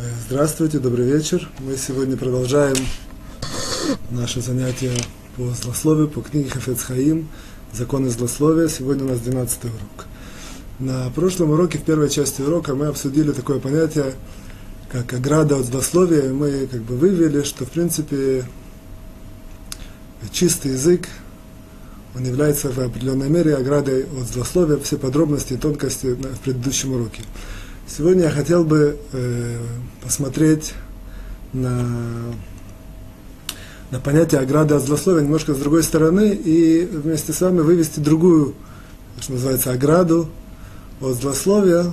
Здравствуйте, добрый вечер. Мы сегодня продолжаем наше занятие по злословию, по книге Хафец Хаим, законы злословия. Сегодня у нас 12 урок. На прошлом уроке, в первой части урока, мы обсудили такое понятие, как ограда от злословия. Мы как бы вывели, что, в принципе, чистый язык, он является в определенной мере оградой от злословия, все подробности и тонкости в предыдущем уроке. Сегодня я хотел бы э, посмотреть на, на понятие ограды от злословия немножко с другой стороны и вместе с вами вывести другую, что называется, ограду от злословия,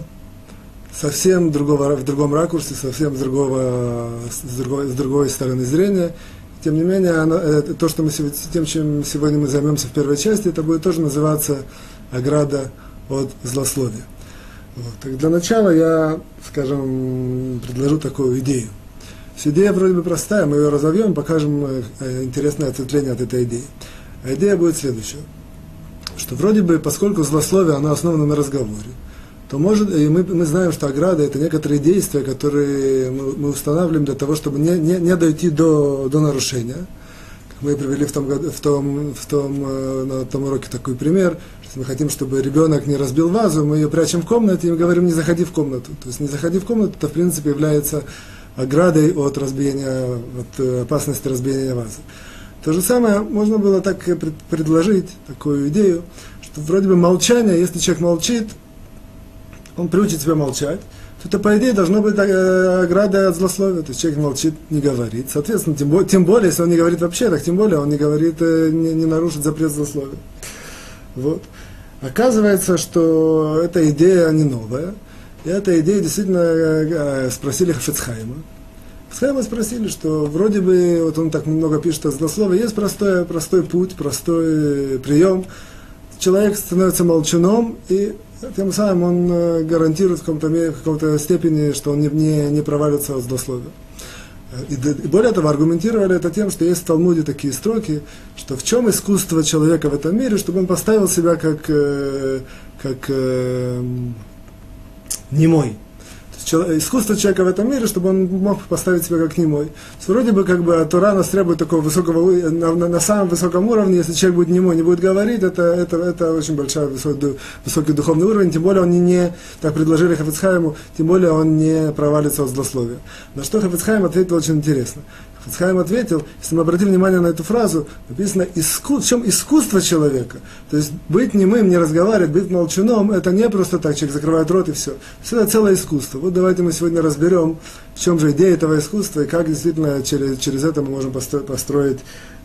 совсем другого, в другом ракурсе, совсем с, другого, с, другой, с другой стороны зрения. Тем не менее, оно, это, то, что мы тем, чем сегодня мы займемся в первой части, это будет тоже называться ограда от злословия. Вот. Так для начала я, скажем, предложу такую идею. Идея вроде бы простая, мы ее разовьем, покажем э, интересное ответвление от этой идеи. А идея будет следующая, что вроде бы, поскольку злословие, оно основано на разговоре, то может, и мы, мы знаем, что ограда это некоторые действия, которые мы, мы устанавливаем для того, чтобы не, не, не дойти до, до нарушения. Мы привели в том, в том, в том, э, на том уроке такой пример, что мы хотим, чтобы ребенок не разбил вазу, мы ее прячем в комнате и говорим, не заходи в комнату. То есть не заходи в комнату, это в принципе является оградой от разбиения, от э, опасности разбиения вазы. То же самое можно было так предложить, такую идею, что вроде бы молчание, если человек молчит, он приучит себя молчать, то это, по идее, должно быть э, ограда от злословия. То есть человек молчит, не говорит. Соответственно, тем, тем более, если он не говорит вообще, так тем более он не говорит, э, не, не нарушит запрет злословия. Вот. Оказывается, что эта идея не новая. И эта идея действительно э, спросили Хафицхайма. Хафицхайма спросили, что вроде бы, вот он так много пишет о злословии, есть простой, простой путь, простой прием. Человек становится молчуном, и тем самым он э, гарантирует в каком-то, в каком-то степени, что он не, не, не провалится от злословия. И, более того, аргументировали это тем, что есть в Талмуде такие строки, что в чем искусство человека в этом мире, чтобы он поставил себя как, э, как э, немой искусство человека в этом мире, чтобы он мог поставить себя как немой. Вроде бы как бы Тура нас требует такого высокого, на, на, на самом высоком уровне, если человек будет немой, не будет говорить, это, это, это очень большой высокий, высокий духовный уровень, тем более он не, не так предложили Хафицхайму, тем более он не провалится от злословия. На что Хафицхайм ответил очень интересно. Хафицхайм ответил, если мы обратим внимание на эту фразу, написано, иску, в чем искусство человека. То есть быть немым, не разговаривать, быть молчуном, это не просто так, человек закрывает рот и все. Все это целое искусство. Вот давайте мы сегодня разберем, в чем же идея этого искусства и как действительно через, через это мы можем построить, построить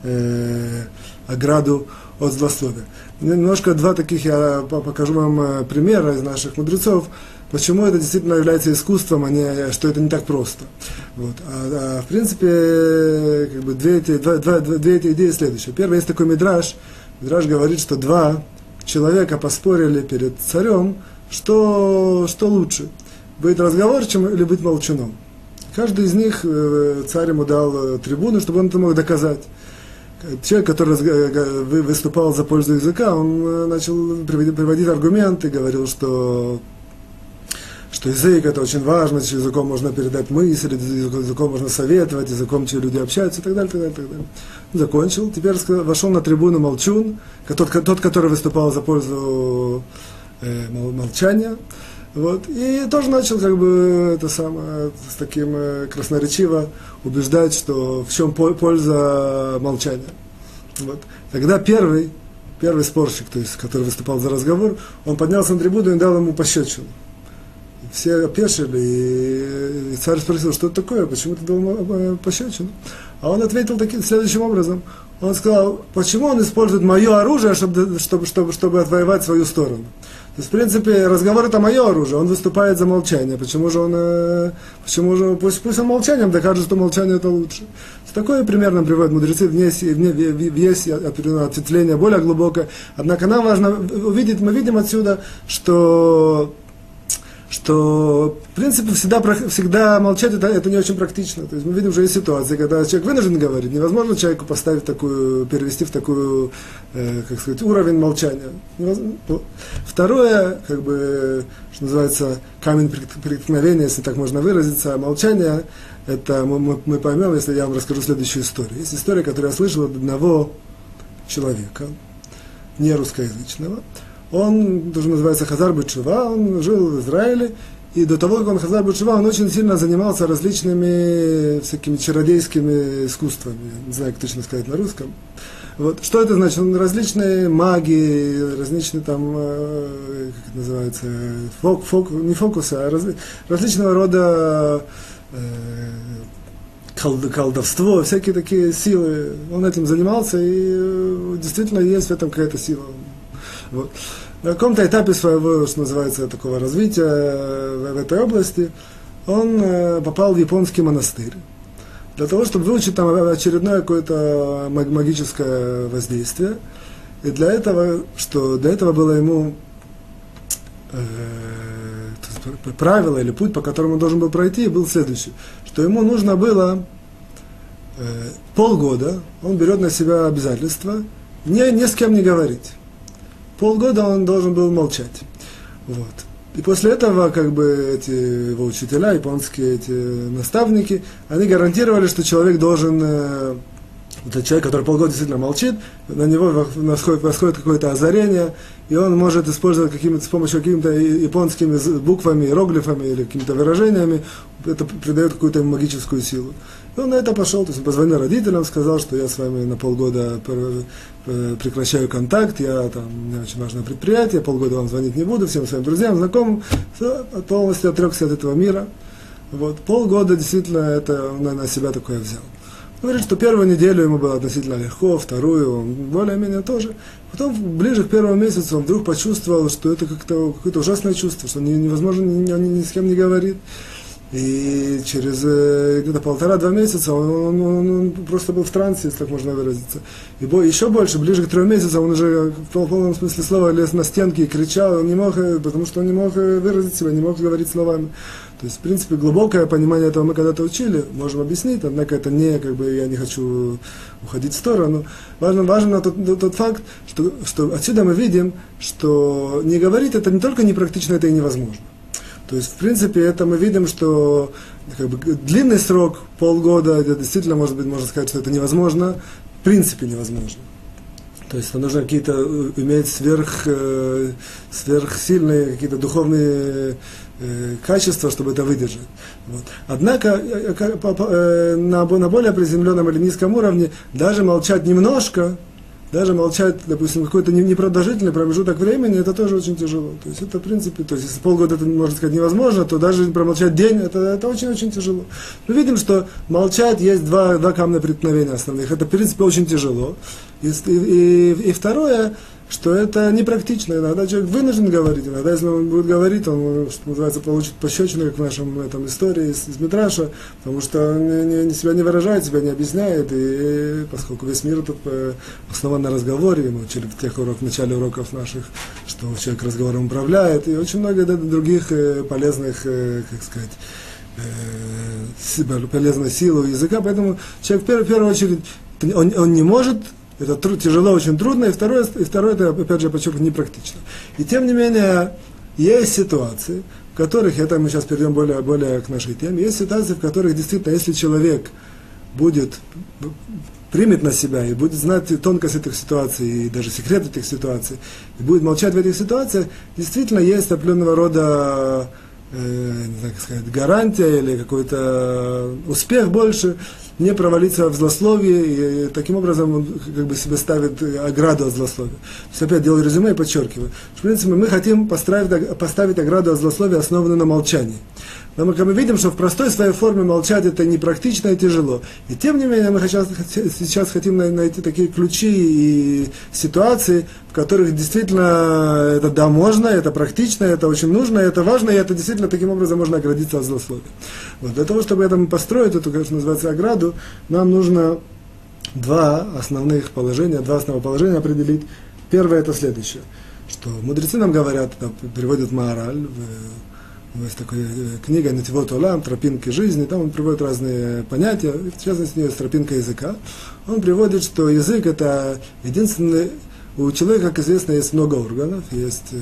э, ограду от злословия. Немножко два таких я покажу вам э, примера из наших мудрецов, почему это действительно является искусством, а не, что это не так просто. Вот. А, а в принципе, как бы две, эти, два, два, две эти идеи следующие. Первый есть такой мидраж. Мидраж говорит, что два человека поспорили перед царем, что, что лучше, быть разговорчивым или быть молчуном. Каждый из них, э, царь ему дал э, трибуну, чтобы он это мог доказать. Человек, который э, выступал за пользу языка, он начал приводить аргументы, говорил, что что язык это очень важно, что языком можно передать мысли, языком можно советовать, языком че люди общаются и так далее, так далее, так далее. Закончил, теперь вошел на трибуну Молчун, тот, тот который выступал за пользу э, молчания, вот, и тоже начал как бы это самое, с таким э, красноречиво убеждать, что в чем польза молчания. Вот. Тогда первый, первый спорщик, то есть, который выступал за разговор, он поднялся на трибуну и дал ему пощечину все опешили, и, и царь спросил, что это такое, почему ты дал э, пощечину? А он ответил таким, следующим образом. Он сказал, почему он использует мое оружие, чтобы, чтобы, чтобы, чтобы отвоевать свою сторону. То есть, в принципе, разговор это мое оружие, он выступает за молчание. Почему же он, э, почему же, пусть, пусть он молчанием докажет, что молчание это лучше. Такое примерно приводят мудрецы, в есть, в есть ответвление более глубокое. Однако нам важно увидеть, мы видим отсюда, что что, в принципе, всегда, всегда молчать это, это не очень практично. То есть мы видим, что есть ситуации, когда человек вынужден говорить. Невозможно человеку поставить такую, перевести в такую, э, как сказать, уровень молчания. Второе, как бы, что называется, камень преткновения, если так можно выразиться, молчание, это мы, мы, мы поймем, если я вам расскажу следующую историю. Есть история, которую я слышал от одного человека, не русскоязычного, он тоже называется Хазар Бычева, он жил в Израиле, и до того, как он Хазар Бычева, он очень сильно занимался различными всякими чародейскими искусствами. Не знаю, как точно сказать на русском. Вот. Что это значит? Он различные магии, различные там, э, как это называется, фок, фок, не фокусы, а раз, различного рода э, колдовство, всякие такие силы. Он этим занимался, и э, действительно есть в этом какая-то сила. Вот. На каком-то этапе своего, что называется, такого развития э, в этой области, он э, попал в японский монастырь. Для того, чтобы выучить там очередное какое-то магическое воздействие. И для этого, что для этого было ему э, правило или путь, по которому он должен был пройти, был следующий, что ему нужно было э, полгода, он берет на себя обязательство, не, ни с кем не говорить полгода он должен был молчать. Вот. И после этого, как бы, эти его учителя, японские эти наставники, они гарантировали, что человек должен, э, человек, который полгода действительно молчит, на него восходит, восходит какое-то озарение, и он может использовать какими-то, с помощью какими-то японскими буквами, иероглифами или какими-то выражениями, это придает какую-то магическую силу. И он на это пошел, то есть он позвонил родителям, сказал, что я с вами на полгода прекращаю контакт, я там, у меня очень важное предприятие, полгода вам звонить не буду, всем своим друзьям, знакомым, все, полностью отрекся от этого мира. Вот, полгода действительно это он на себя такое взял. Он говорит, что первую неделю ему было относительно легко, вторую он более-менее тоже. Потом, ближе к первому месяцу, он вдруг почувствовал, что это как-то какое-то ужасное чувство, что невозможно, ни, ни, ни с кем не говорит. И через э, где-то полтора-два месяца он, он, он, он просто был в трансе, если так можно выразиться. И бо, еще больше, ближе к трем месяцам, он уже в полном смысле слова лез на стенки и кричал, он не мог, э, потому что он не мог э, выразить себя, не мог говорить словами. То есть, в принципе, глубокое понимание этого мы когда-то учили, можем объяснить, однако это не, как бы, я не хочу уходить в сторону. Важно, важно тот, тот факт, что, что отсюда мы видим, что не говорить это не только непрактично, это и невозможно. То есть, в принципе, это мы видим, что как бы, длинный срок, полгода, это действительно, может быть, можно сказать, что это невозможно, в принципе невозможно. То есть нужно какие-то э, иметь сверх, э, сверхсильные какие-то духовные э, качества, чтобы это выдержать. Вот. Однако на, на более приземленном или низком уровне даже молчать немножко, даже молчать, допустим, какой-то непродолжительный промежуток времени, это тоже очень тяжело. То есть это, в принципе, то есть если полгода это, можно сказать, невозможно, то даже промолчать день, это, очень-очень тяжело. Мы видим, что молчать есть два, два камня преткновения основных. Это, в принципе, очень тяжело. И, и, и второе, что это непрактично. Иногда человек вынужден говорить, иногда, если он будет говорить, он, что называется, получит пощечину, как в нашем этом истории из, из Митраша, потому что он не, не, себя не выражает, себя не объясняет, и, поскольку весь мир тут э, основан на разговоре, мы учили в тех уроках, в начале уроков наших, что человек разговором управляет, и очень много других э, полезных, э, как сказать, полезной силы языка, поэтому человек в первую очередь, он, он не может это труд, тяжело, очень трудно. И второе, и второе, это, опять же, подчеркну, непрактично. И тем не менее, есть ситуации, в которых, это мы сейчас перейдем более, более к нашей теме, есть ситуации, в которых действительно, если человек будет, примет на себя и будет знать тонкость этих ситуаций и даже секрет этих ситуаций, и будет молчать в этих ситуациях, действительно есть определенного рода э, как сказать, гарантия или какой-то успех больше не провалиться в злословие, и таким образом он как бы себе ставит ограду от злословия. То есть опять делаю резюме и подчеркиваю. В принципе, мы хотим поставить ограду от злословия, основанную на молчании. Но мы, как мы видим, что в простой своей форме молчать это непрактично и тяжело. И тем не менее мы сейчас, сейчас хотим найти такие ключи и ситуации, в которых действительно это да, можно, это практично, это очень нужно, это важно, и это действительно таким образом можно оградиться от злословия. Вот. Для того, чтобы это построить, эту, конечно, называется, ограду, нам нужно два основных положения, два основных положения определить. Первое это следующее, что мудрецы нам говорят, приводят Маораль в есть такая книга «Нетивот Олам», «Тропинки жизни», там он приводит разные понятия, в частности, есть тропинка языка. Он приводит, что язык – это единственный у человека, как известно, есть много органов, есть э,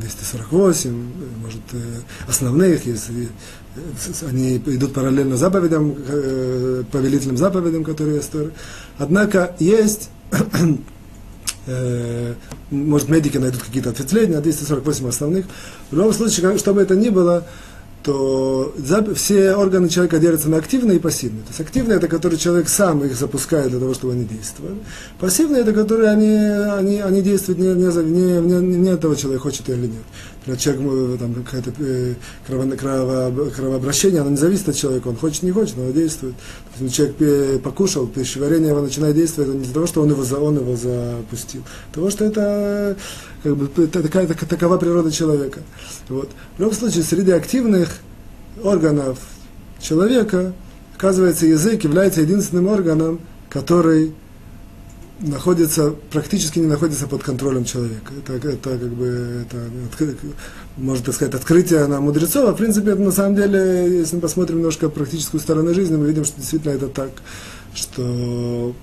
248, может, э, основных, есть, э, они идут параллельно заповедям, э, повелительным заповедям, которые есть. Однако есть, э, может, медики найдут какие-то ответвления, а 248 основных. В любом случае, что бы это ни было, то все органы человека делятся на активные и пассивные. То есть активные это которые человек сам их запускает для того, чтобы они действовали. Пассивные это которые они, они, они действуют не, не, не, не, не того, человек хочет или нет. Например, человек, там какое-то э, крово, крово, кровообращение, оно не зависит от человека, он хочет, не хочет, но оно действует. То есть, человек покушал, пищеварение его начинает действовать, это не из-за того, что он его, он его запустил, того, что это как бы, такая, такова природа человека. Вот. В любом случае, среди активных органов человека, оказывается, язык является единственным органом, который находится, практически не находится под контролем человека. Это, это как бы, это, можно так сказать, открытие на мудрецов, а в принципе, это на самом деле, если мы посмотрим немножко практическую сторону жизни, мы видим, что действительно это так, что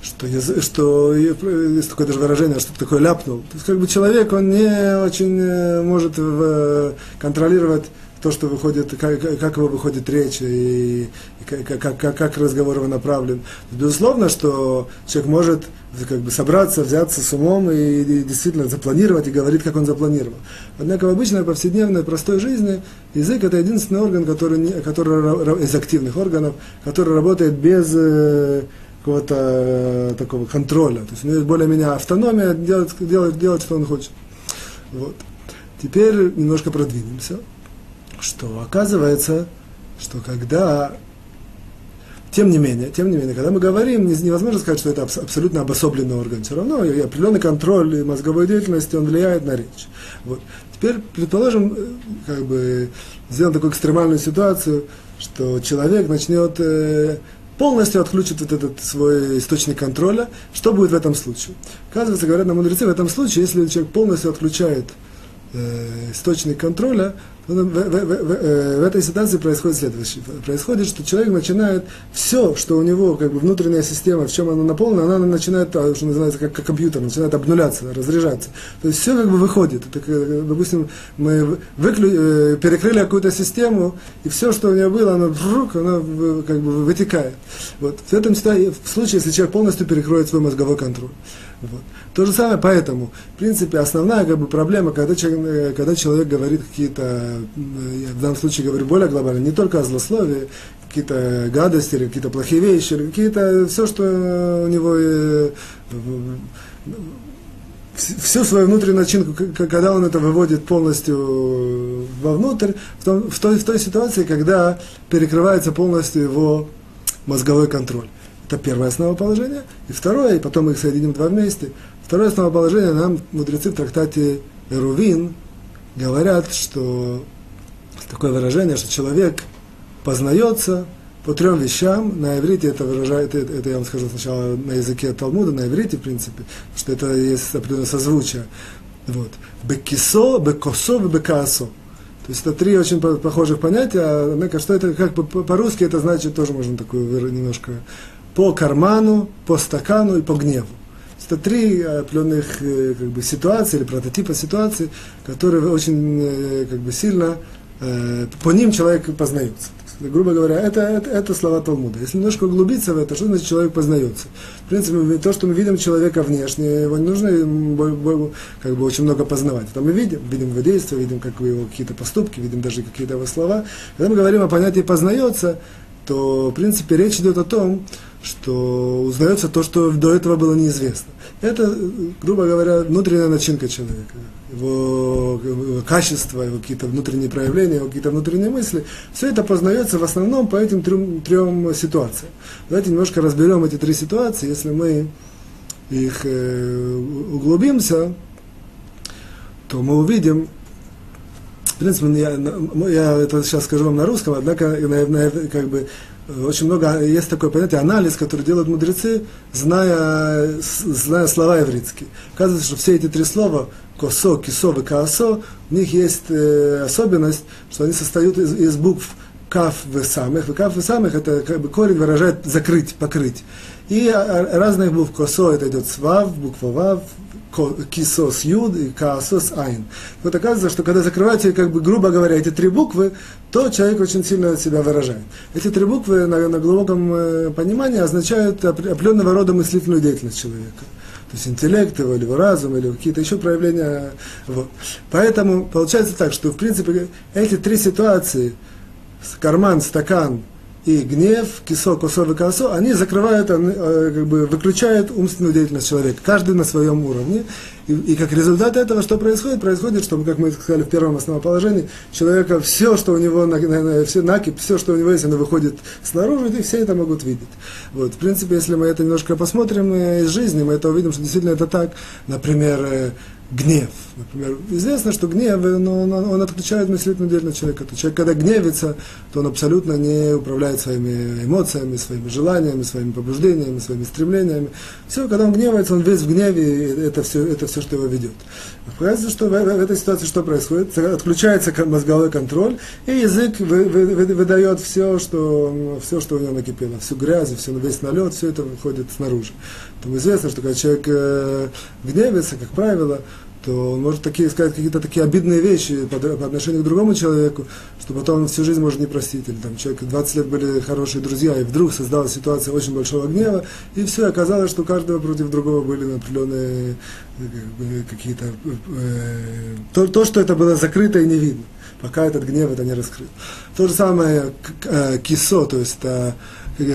что, что есть такое даже выражение, что такое ляпнул. То есть как бы человек, он не очень э, может в, контролировать то, что выходит, как, как его выходит речь и, и как, как, как разговор его направлен. Безусловно, что человек может как бы собраться, взяться с умом и, и действительно запланировать и говорить, как он запланировал. Однако в обычной повседневной простой жизни язык это единственный орган, который, который из активных органов, который работает без э, какого-то э, такого контроля. То есть у него есть более-менее автономия делать, делать, делать, что он хочет. Вот. Теперь немножко продвинемся, что оказывается, что когда тем не менее, тем не менее, когда мы говорим, невозможно сказать, что это абсолютно обособленный орган. Все равно и определенный контроль мозговой деятельности, он влияет на речь. Вот. Теперь, предположим, э, как бы сделаем такую экстремальную ситуацию, что человек начнет э, полностью отключит вот этот свой источник контроля, что будет в этом случае? Оказывается, говорят нам мудрецы, в этом случае, если человек полностью отключает э, источник контроля, в, в, в, в этой ситуации происходит следующее. Происходит, что человек начинает все, что у него как бы внутренняя система, в чем она наполнена, она начинает, а, что называется, как, как компьютер, начинает обнуляться, разряжаться. То есть все как бы выходит. Это, допустим, мы выклю, э, перекрыли какую-то систему, и все, что у нее было, оно, вдруг, оно как бы вытекает. Вот. В этом случае, если человек полностью перекроет свой мозговой контроль. Вот. То же самое поэтому, в принципе, основная как бы, проблема, когда человек, э, когда человек говорит какие-то, э, я в данном случае говорю более глобально, не только о злословии, какие-то гадости или какие-то плохие вещи, какие-то, все, что у него, э, всю свою внутреннюю начинку, когда он это выводит полностью вовнутрь, в, том, в, той, в той ситуации, когда перекрывается полностью его мозговой контроль. Это первое основоположение. И второе, и потом мы их соединим два вместе. Второе основоположение нам мудрецы в трактате Эрувин говорят, что такое выражение, что человек познается по трем вещам. На иврите это выражает, это, это я вам скажу сначала на языке Талмуда, на иврите, в принципе, что это есть определенное созвучие. Вот. Бекисо, бекосо, бекаасо. То есть это три очень похожих понятия, однако что это, как по-русски это значит, тоже можно такую немножко по карману, по стакану и по гневу. Это три определенных э, как бы, ситуации или прототипа ситуации, которые очень э, как бы, сильно, э, по ним человек познается. Грубо говоря, это, это, это слова Талмуда. Если немножко углубиться в это, что значит человек познается? В принципе, то, что мы видим человека внешне, его не нужно как бы, очень много познавать. Это мы видим, видим его действия, видим как его какие-то поступки, видим даже какие-то его слова. Когда мы говорим о понятии познается, то, в принципе, речь идет о том, что узнается то, что до этого было неизвестно. Это, грубо говоря, внутренняя начинка человека, его, его качество, его какие-то внутренние проявления, его какие-то внутренние мысли. Все это познается в основном по этим трем, трем ситуациям. Давайте немножко разберем эти три ситуации, если мы их э, углубимся, то мы увидим, в принципе, я, я это сейчас скажу вам на русском, однако, наверное, как бы очень много, есть такое понятие анализ, который делают мудрецы, зная, зная слова еврейские. Оказывается, что все эти три слова, косо, кисо и каосо, у них есть э, особенность, что они состоят из, из букв каф в самых. В каф в самых это как бы корень выражает закрыть, покрыть. И разных букв косо это идет с вав, буква вав, кисос юд и каосос айн. Вот оказывается, что когда закрываете, как бы, грубо говоря, эти три буквы, то человек очень сильно себя выражает. Эти три буквы на, на глубоком э, понимании означают определенного рода мыслительную деятельность человека. То есть интеллект его, или его разум, или какие-то еще проявления. Вот. Поэтому получается так, что в принципе эти три ситуации, карман, стакан и гнев, кисо, косо и косо, они закрывают, э, как бы выключают умственную деятельность человека, каждый на своем уровне. И, и как результат этого, что происходит? Происходит, что, как мы сказали в первом основоположении, человека все, что у него, все накип, все, что у него есть, оно выходит снаружи, и все это могут видеть. Вот. В принципе, если мы это немножко посмотрим э, из жизни, мы это увидим, что действительно это так. Например, э, гнев. Например, известно, что гнев, но он, он отключает мыслительную деятельность человека. То человек, когда гневится, то он абсолютно не управляет своими эмоциями, своими желаниями, своими побуждениями, своими стремлениями. Все, когда он гневается, он весь в гневе, и это все, это все что его ведет. Оказывается, что в, в, этой ситуации что происходит? Отключается мозговой контроль, и язык вы, вы, вы, выдает все что, все, что у него накипело, всю грязь, все, весь налет, все это выходит снаружи. Поэтому известно, что когда человек э, гневится, как правило, то он может такие, сказать какие-то такие обидные вещи по, по отношению к другому человеку, что потом он всю жизнь может не простить. Или там человек 20 лет были хорошие друзья, и вдруг создалась ситуация очень большого гнева, и все, оказалось, что у каждого против другого были определенные э, какие-то... Э, то, то, что это было закрыто и не видно, пока этот гнев это не раскрыл. То же самое э, кисо, то есть это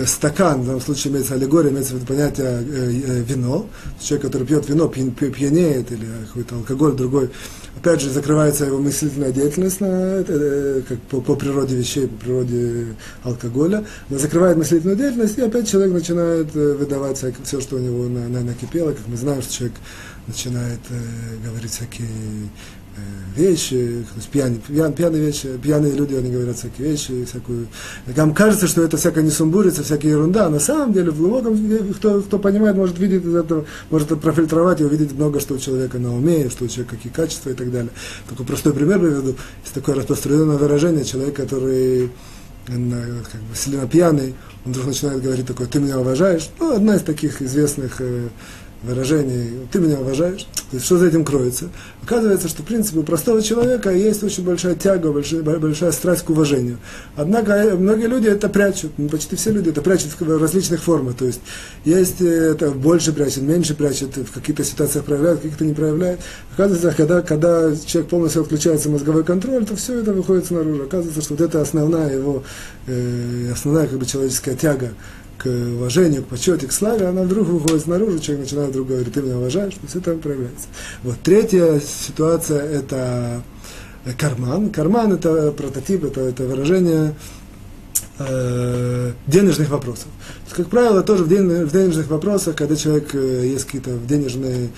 стакан, в данном случае имеется аллегория, имеется в виду понятие э, э, вино. Человек, который пьет вино, пьян, пьянеет, или какой-то алкоголь другой, опять же, закрывается его мыслительная деятельность на, э, как по, по природе вещей, по природе алкоголя. Она закрывает мыслительную деятельность, и опять человек начинает выдавать все, что у него на, на, накипело. Как мы знаем, что человек начинает э, говорить всякие вещи, пьяные, пьян, пьяные вещи, пьяные люди, они говорят всякие вещи, всякую... Вам кажется, что это всякая несумбурица, всякая ерунда, а на самом деле в глубоком, кто, кто понимает, может видеть из этого, может профильтровать и увидеть много, что у человека на уме, что у человека какие качества и так далее. Такой простой пример приведу. Есть такое распространенное выражение, человек, который как бы сильно пьяный, он вдруг начинает говорить такое, ты меня уважаешь. Ну, одна из таких известных э, выражений, ты меня уважаешь, то есть что за этим кроется? Оказывается, что в принципе у простого человека есть очень большая тяга, большая, большая страсть к уважению. Однако э, многие люди это прячут, ну, почти все люди это прячут в различных формах. То есть есть э, это больше прячет, меньше прячет, в каких-то ситуациях проявляют, в каких-то не проявляет. Оказывается, когда, когда человек полностью отключается мозговой контроль, то все это выходит снаружи. Оказывается, что вот это основная его, э, основная как бы человеческая тяга к уважению, к почете, к славе, она вдруг выходит снаружи, человек начинает вдруг говорить, ты меня уважаешь, то все там проявляется. Вот третья ситуация – это карман. Карман – это прототип, это, это выражение э, денежных вопросов. Есть, как правило, тоже в, ден, в денежных вопросах, когда человек э, есть какие-то денежные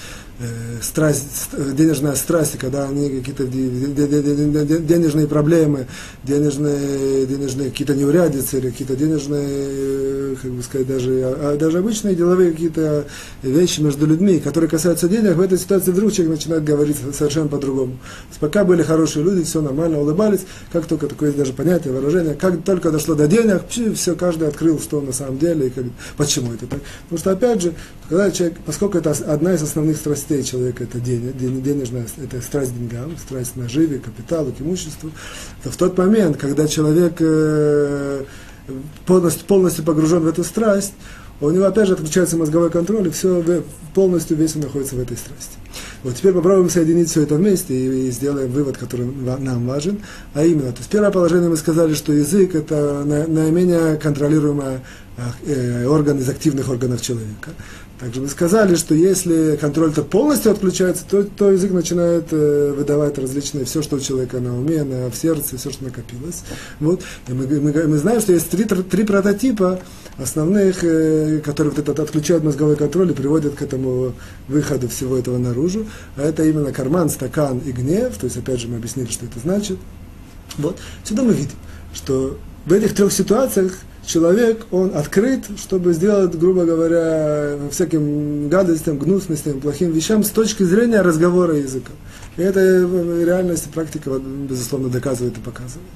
страсть, денежная страсть, когда они какие-то денежные проблемы, денежные, денежные какие-то неурядицы или какие-то денежные, э, как бы сказать, даже, а, а даже обычные деловые какие-то вещи между людьми, которые касаются денег, в этой ситуации вдруг человек начинает говорить совершенно по-другому. Пока были хорошие люди, все нормально, улыбались, как только такое даже понятие, выражение, как только дошло до денег, все, каждый открыл, что на самом деле, и как, почему это так. Потому что, опять же, когда человек, поскольку это одна из основных страстей, человека это денежная, это страсть к деньгам, страсть к наживе, капиталу, к имуществу, то в тот момент, когда человек э, полностью, полностью погружен в эту страсть, у него опять же отключается мозговой контроль, и все полностью весь он находится в этой страсти. Вот теперь попробуем соединить все это вместе и, и сделаем вывод, который нам важен. А именно, то есть первое положение мы сказали, что язык это наименее контролируемый э, орган из активных органов человека. Также мы сказали, что если контроль-то полностью отключается, то, то язык начинает э, выдавать различные, все, что у человека на уме, на, в сердце, все, что накопилось. Вот. И мы, мы, мы знаем, что есть три, три прототипа основных, э, которые вот этот отключают мозговой контроль и приводят к этому выходу всего этого наружу. А это именно карман, стакан и гнев. То есть, опять же, мы объяснили, что это значит. Вот. Сюда мы видим, что в этих трех ситуациях человек, он открыт, чтобы сделать, грубо говоря, всяким гадостям, гнусностям, плохим вещам с точки зрения разговора языка. И это реальность и практика, безусловно, доказывает и показывает.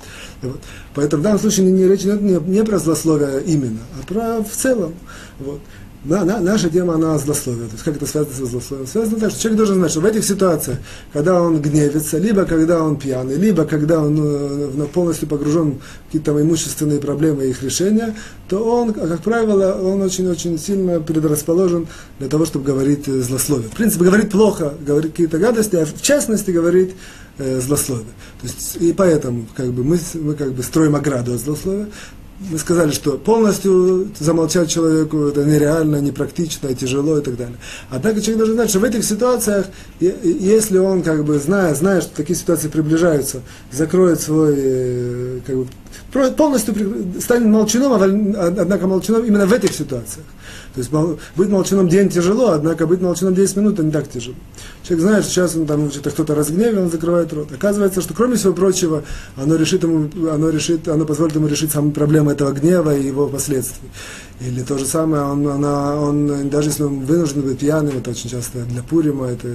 Вот. Поэтому в данном случае не, не речь идет не, не про злословие именно, а про в целом. Вот. На, на, наша тема, она злословие. То есть как это связано со злословием? Связано так, что человек должен знать, что в этих ситуациях, когда он гневится, либо когда он пьяный, либо когда он э, полностью погружен в какие-то имущественные проблемы и их решения, то он, как правило, он очень-очень сильно предрасположен для того, чтобы говорить э, злословие. В принципе, говорить плохо, говорить какие-то гадости, а в частности говорить э, злословие. То есть, и поэтому как бы, мы, мы как бы строим ограду от злословия мы сказали, что полностью замолчать человеку это нереально, непрактично, тяжело и так далее. Однако человек должен знать, что в этих ситуациях, если он как бы зная, зная, что такие ситуации приближаются, закроет свой э, как бы, полностью станет молчаном, однако молчаном именно в этих ситуациях. То есть быть молчаном день тяжело, однако быть молчаном 10 минут не так тяжело. Человек знает, что сейчас он там что-то кто-то разгневен, он закрывает рот. Оказывается, что кроме всего прочего, оно решит ему, оно решит, оно позволит ему решить самые проблемы этого гнева и его последствий. Или то же самое, он, она, он, даже если он вынужден быть пьяным, это очень часто для Пурима, это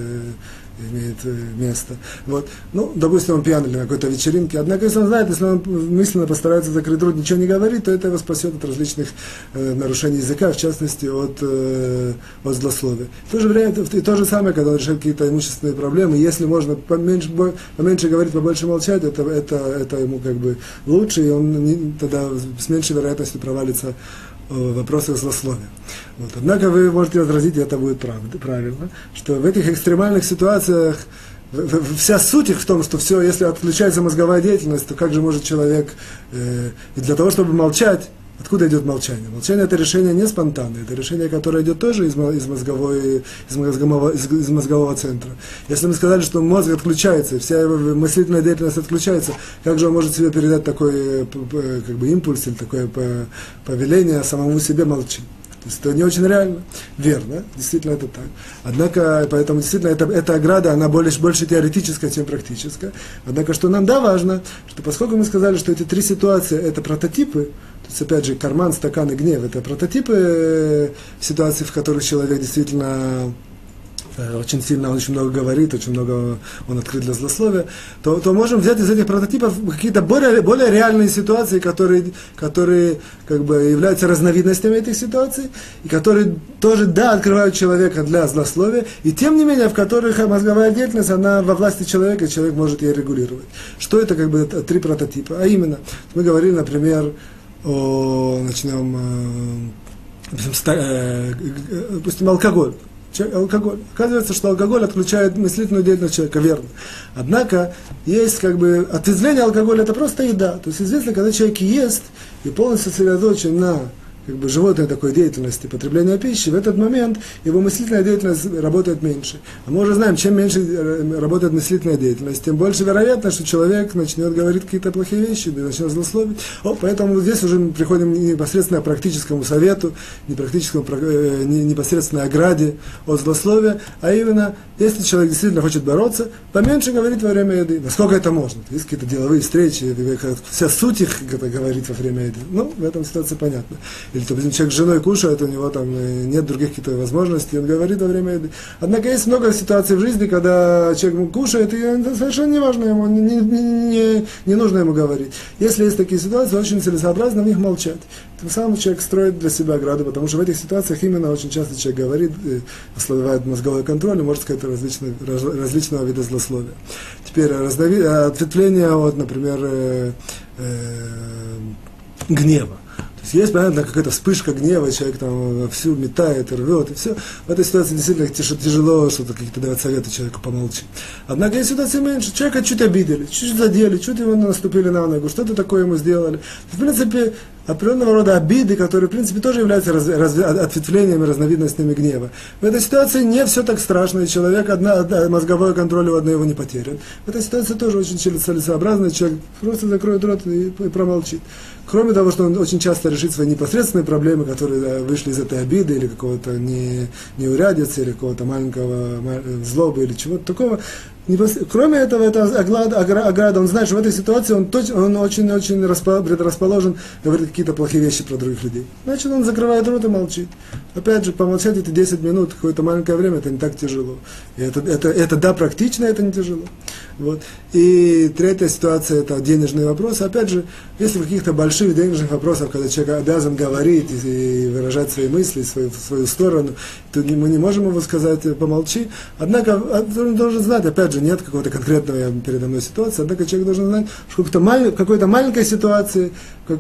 имеет э, место. Вот. Ну, допустим, он пьяный на какой-то вечеринке. Однако, если он знает, если он мысленно постарается закрыть рот, ничего не говорит, то это его спасет от различных э, нарушений языка, в частности, от, э, от злословия. В то же время, и то же самое, когда он решает какие-то имущественные проблемы, если можно поменьше, поменьше говорить, побольше молчать, это, это, это ему как бы лучше, и он не, тогда с меньшей вероятностью провалится в вопросах злословия. Вот. Однако вы можете возразить, и это будет правда, правильно, что в этих экстремальных ситуациях вся суть их в том, что все, если отключается мозговая деятельность, то как же может человек, э, для того, чтобы молчать, Откуда идет молчание? Молчание это решение не спонтанное, это решение, которое идет тоже из, из, мозговой, из, мозгового, из, из мозгового центра. Если мы сказали, что мозг отключается, вся его мыслительная деятельность отключается, как же он может себе передать такой как бы, импульс или такое повеление самому себе молчать? То есть это не очень реально. Верно, действительно это так. Однако, поэтому действительно эта, эта ограда, она больше, больше теоретическая, чем практическая. Однако, что нам да важно, что поскольку мы сказали, что эти три ситуации это прототипы, то есть, опять же, карман, стакан и гнев, это прототипы э, ситуаций, в которых человек действительно Э, очень сильно, он очень много говорит, очень много он открыт для злословия, то, то можем взять из этих прототипов какие-то более, более реальные ситуации, которые, которые как бы являются разновидностями этих ситуаций, и которые тоже, да, открывают человека для злословия, и тем не менее, в которых мозговая деятельность, она во власти человека, человек может ее регулировать. Что это как бы три прототипа? А именно, мы говорили, например, о, начнем, э, э, допустим, алкоголь алкоголь. Оказывается, что алкоголь отключает мыслительную деятельность человека, верно. Однако есть как бы ответвление алкоголя, это просто еда. То есть известно, когда человек ест и полностью сосредоточен на как бы животной такой деятельности, потребления пищи, в этот момент его мыслительная деятельность работает меньше. А мы уже знаем, чем меньше э, работает мыслительная деятельность, тем больше вероятно, что человек начнет говорить какие-то плохие вещи, начнет злословить. О, поэтому здесь уже мы приходим непосредственно к практическому совету, практическому, э, не непосредственно ограде от злословия, а именно, если человек действительно хочет бороться, поменьше говорить во время еды. Насколько это можно? Есть какие-то деловые встречи, вся суть их это говорить во время еды. Ну, в этом ситуации понятно или, допустим, человек с женой кушает, у него там э, нет других каких-то возможностей, он говорит во время еды. Однако есть много ситуаций в жизни, когда человек кушает, и это совершенно не важно ему, не, не, не, не нужно ему говорить. Если есть такие ситуации, очень целесообразно в них молчать. Тем самым человек строит для себя ограду, потому что в этих ситуациях именно очень часто человек говорит, э, ослабевает мозговой контроль, и может сказать различного, различного вида злословия. Теперь разнови, ответвление от, например, э, э, гнева есть, есть, понятно, какая-то вспышка гнева, человек там всю метает рвет, и все. В этой ситуации действительно тяжело что-то какие-то давать советы человеку помолчи. Однако есть ситуации меньше. Человека чуть обидели, чуть задели, чуть его наступили на ногу, что-то такое ему сделали. В принципе, определенного рода обиды, которые, в принципе, тоже являются раз, раз, ответвлениями, разновидностями гнева. В этой ситуации не все так страшно, и человек, одна, одна мозговой контроль у одного не потерян. В этой ситуации тоже очень целесообразно, человек просто закроет рот и, и промолчит. Кроме того, что он очень часто решит свои непосредственные проблемы, которые вышли из этой обиды или какого-то не, неурядицы, или какого-то маленького злобы или чего-то такого, Кроме этого, это ограда, он знает, что в этой ситуации он, очень-очень предрасположен говорить какие-то плохие вещи про других людей. Значит, он закрывает рот и молчит. Опять же, помолчать эти 10 минут, какое-то маленькое время, это не так тяжело. Это, это, это да, практично, это не тяжело. Вот. И третья ситуация – это денежные вопросы. Опять же, если в каких-то больших денежных вопросах, когда человек обязан говорить и, выражать свои мысли, свою, свою сторону, то мы не можем его сказать «помолчи». Однако а, он должен знать, опять же, нет какого-то конкретного передо мной ситуации, однако человек должен знать, что в какой-то, какой-то маленькой ситуации,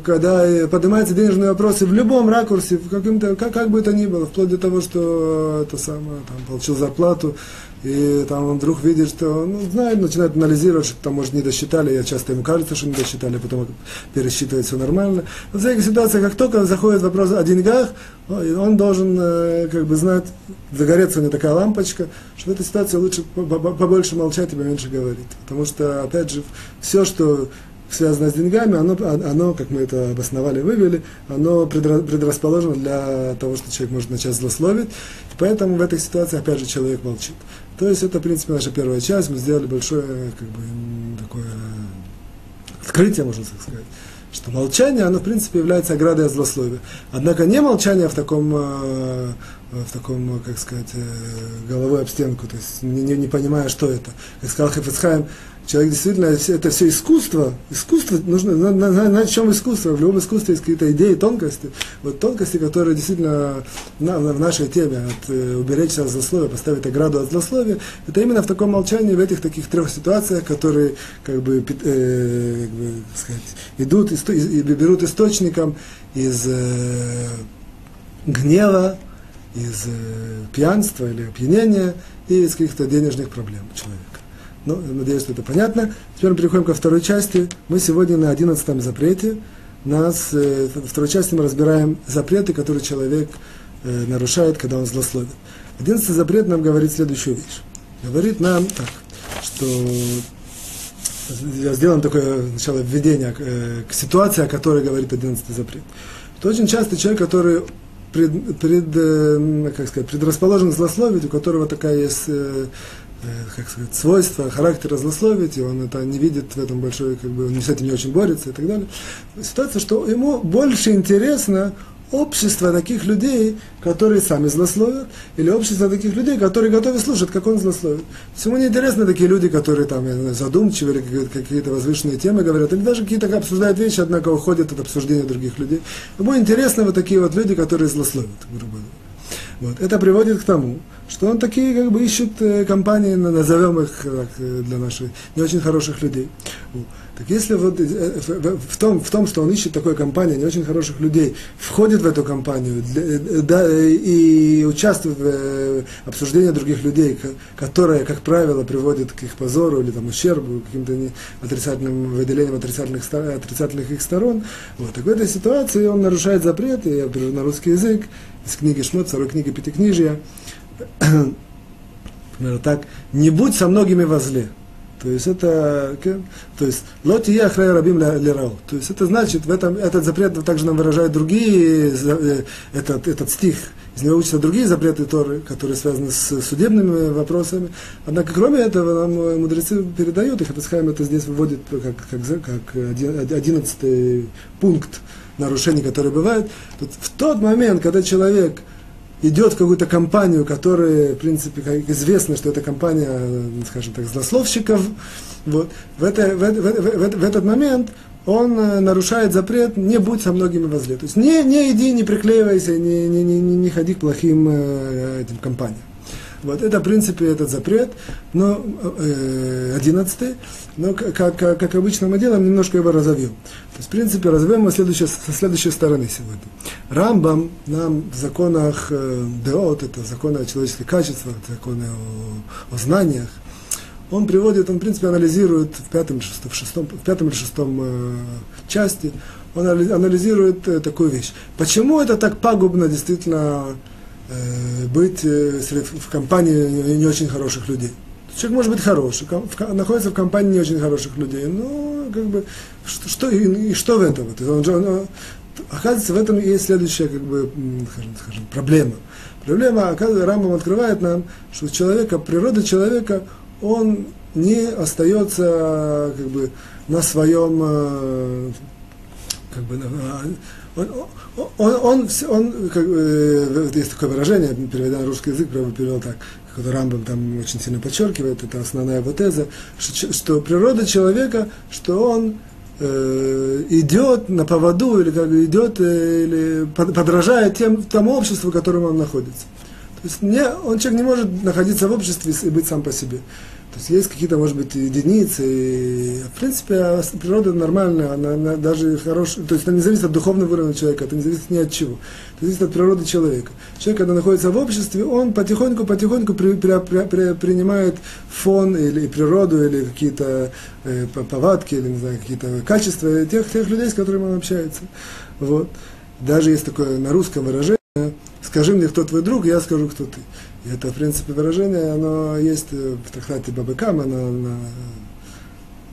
когда поднимаются денежные вопросы в любом ракурсе, в каким-то, как, как бы это ни было, вплоть до того, что это самое, там, получил зарплату, и там он вдруг видит, что, ну, знает, начинает анализировать, что там, может, не досчитали, я часто ему кажется, что не досчитали, а потом пересчитывает все нормально. В всяких ситуациях, как только заходит вопрос о деньгах, он должен, э, как бы, знать, загореться у него такая лампочка, что в этой ситуации лучше побольше молчать и поменьше говорить. Потому что, опять же, все, что связанное с деньгами, оно, оно, как мы это обосновали, вывели, оно предрасположено для того, что человек может начать злословить. Поэтому в этой ситуации, опять же, человек молчит. То есть это, в принципе, наша первая часть. Мы сделали большое, как бы, такое открытие, можно так сказать, что молчание, оно, в принципе, является оградой от злословия. Однако не молчание в таком, э, в таком, как сказать, э, головой об стенку, то есть не, не, не понимая, что это. Как сказал Хефецхайм, человек действительно, это все искусство, искусство, нужно, на, на, на чем искусство, в любом искусстве есть какие-то идеи, тонкости, вот тонкости, которые действительно на, в нашей теме, от э, уберечься от злословия, поставить ограду от злословия, это именно в таком молчании, в этих таких трех ситуациях, которые, как бы, э, как бы сказать, идут, и, и берут источником из э, гнева, из э, пьянства или опьянения и из каких-то денежных проблем человека. Ну, надеюсь, что это понятно. Теперь мы переходим ко второй части. Мы сегодня на одиннадцатом запрете. Нас, э, во второй части мы разбираем запреты, которые человек э, нарушает, когда он злословит. Одиннадцатый запрет нам говорит следующую вещь. Говорит нам так, что я сделаем такое сначала введение э, к ситуации, о которой говорит одиннадцатый запрет. Это очень часто человек, который пред, пред, э, как сказать, предрасположен злословить, у которого такая есть Э, как сказать, свойства, характера злословить, и он это не видит в этом большой, как бы, он с этим не очень борется и так далее. Ситуация, что ему больше интересно общество таких людей, которые сами злословят, или общество таких людей, которые готовы слушать, как он злословит. Ему не интересны такие люди, которые там задумчивы, или какие-то возвышенные темы говорят, или даже какие-то обсуждают вещи, однако уходят от обсуждения других людей. Ему интересны вот такие вот люди, которые злословят, грубо говоря. Вот. Это приводит к тому, что он такие как бы ищет э, компании, назовем их так, э, для наших не очень хороших людей. Так если вот э, в том, в том, что он ищет такой компанию не очень хороших людей, входит в эту компанию да, и участвует в обсуждении других людей, которое, как правило, приводит к их позору или там, ущербу, каким-то отрицательным выделением отрицательных, отрицательных их сторон, вот, так в этой ситуации он нарушает запрет, я перевожу на русский язык, из книги Шмот, второй книги Пятикнижия, примерно так, не будь со многими возле. То есть это, то есть, лоти я храй рабим лирау. То есть это значит, в этом, этот запрет также нам выражает другие, э, этот, этот стих, из него учатся другие запреты Торы, которые связаны с судебными вопросами. Однако, кроме этого, нам мудрецы передают, их Хатасхайм это здесь выводит как, как, как одиннадцатый пункт нарушений, которые бывают. Тут в тот момент, когда человек идет в какую-то компанию, которая, в принципе, как известно, что это компания, скажем так, злословщиков, вот, в, это, в, в, в, в этот момент он э, нарушает запрет «не будь со многими возле». То есть не, не иди, не приклеивайся, не, не, не, не ходи к плохим э, этим компаниям. Вот это, в принципе, этот запрет, но э, одиннадцатый, но как, как, как обычно мы делаем, немножко его разовьем. То есть, в принципе, разовьем мы следующей, со следующей стороны сегодня. Рамбам нам в законах э, Деот, это законы о человеческих качествах, законы о, о знаниях, он приводит, он, в принципе, анализирует в пятом, в шестом, в пятом или шестом э, части, он анализирует э, такую вещь. Почему это так пагубно действительно быть э, в компании не очень хороших людей. Человек может быть хороший, находится в компании не очень хороших людей, но как бы что, что и, и что в этом? Он, он, он, оказывается, в этом есть следующая как бы, скажем, скажем, проблема. Проблема, оказывается, Рамбам открывает нам, что человека, природа человека, он не остается как бы на своем э, как бы, он, он, он, он, как, э, есть такое выражение, переведя на русский язык, перевел так, который Рамбам там очень сильно подчеркивает, это основная его теза, что, что природа человека, что он э, идет на поводу или как идет э, или подражает тем, тому обществу, в котором он находится. То есть не, он человек не может находиться в обществе и быть сам по себе. То есть есть какие-то, может быть, единицы. И, в принципе, природа нормальная, она, она даже хорошая. То есть она не зависит от духовного уровня человека, это не зависит ни от чего. Это зависит от природы человека. Человек, когда находится в обществе, он потихоньку-потихоньку при, при, при, при, принимает фон или природу, или какие-то э, повадки, или, не знаю, какие-то качества тех, тех людей, с которыми он общается. Вот. Даже есть такое на русском выражение, скажи мне, кто твой друг, я скажу, кто ты. Это, в принципе, выражение, оно есть в трактате Бабыкама на, на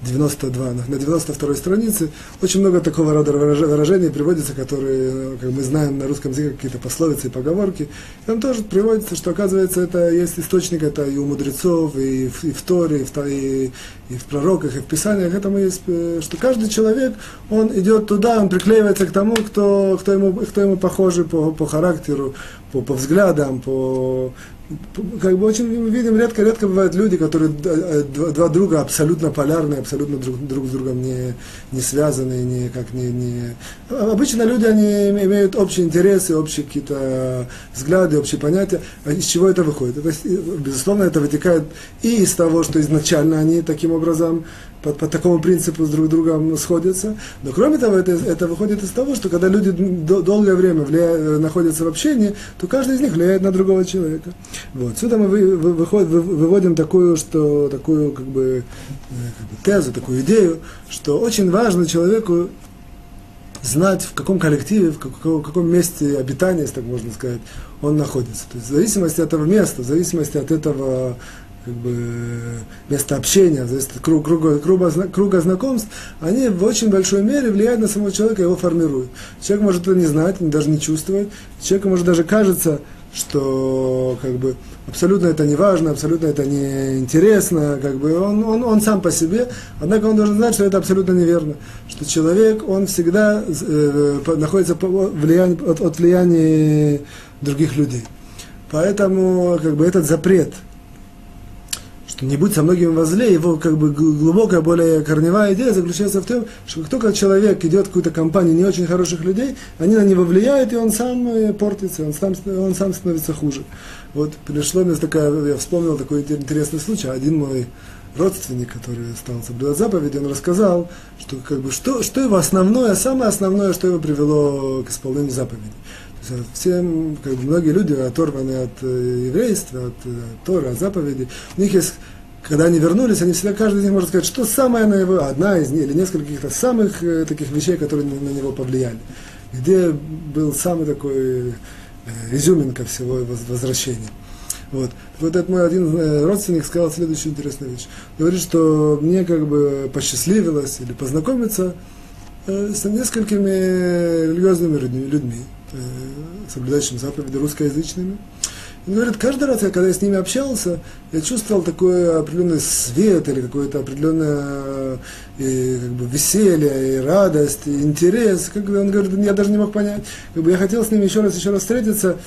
92, на 92 странице очень много такого рода выражений приводится, которые, как мы знаем на русском языке, какие-то пословицы и поговорки. Там тоже приводится, что, оказывается, это есть источник, это и у мудрецов, и в, и в Торе, и в, и, и в пророках, и в Писаниях. Этому есть, э, что каждый человек, он идет туда, он приклеивается к тому, кто, кто, ему, кто ему похожий по, по характеру, по, по взглядам, по, как бы очень мы видим, редко-редко бывают люди, которые э, два, два друга абсолютно полярные, абсолютно друг, друг с другом не, не связаны, не, как не, не... Обычно люди, они имеют общие интересы, общие какие-то взгляды, общие понятия. А из чего это выходит? Это, безусловно, это вытекает и из того, что изначально они таким образом по, по такому принципу друг другом сходятся. Но кроме того, это, это выходит из того, что когда люди до, долгое время влияют, находятся в общении, то каждый из них влияет на другого человека. Вот. Сюда мы вы, вы, выход, вы, выводим такую, что, такую как бы, э, как бы тезу, такую идею, что очень важно человеку знать, в каком коллективе, в каком, в каком месте обитания, если так можно сказать, он находится. То есть в зависимости от этого места, в зависимости от этого как бы, место общения, зависит от круга, круга, круга, круга знакомств, они в очень большой мере влияют на самого человека, его формируют. Человек может это не знать, даже не чувствовать. Человеку может даже кажется, что как бы, абсолютно это не важно, абсолютно это не интересно, как бы он, он, он сам по себе, однако он должен знать, что это абсолютно неверно, что человек, он всегда э, находится под влияние, от, от влияния других людей. Поэтому как бы, этот запрет – не будь со многими возле, его как бы глубокая, более корневая идея заключается в том, что как только человек идет в какую-то компанию не очень хороших людей, они на него влияют, и он сам э, портится, он сам, он сам становится хуже. Вот пришло мне такая, я вспомнил такой интересный случай. Один мой родственник, который стал соблюдать заповеди, он рассказал, что, как бы, что, что его основное, самое основное, что его привело к исполнению заповедей. Все, как бы, многие люди оторваны от э, еврейства, от э, Тора, от заповедей. У них есть когда они вернулись, они всегда, каждый них может сказать, что самое на его, одна из них, или несколько каких-то самых э, таких вещей, которые на, на него повлияли. Где был самый такой э, изюминка всего его возвращения. Вот. Вот этот мой один э, родственник сказал следующую интересную вещь. Говорит, что мне как бы посчастливилось или познакомиться э, с несколькими религиозными людьми, э, соблюдающими заповеди русскоязычными. Он говорит, каждый раз, когда я с ними общался, я чувствовал такой определенный свет или какое-то определенное и, как бы, веселье, и радость, и интерес. Как бы, он говорит, я даже не мог понять. Как бы, я хотел с ними еще раз, еще раз встретиться,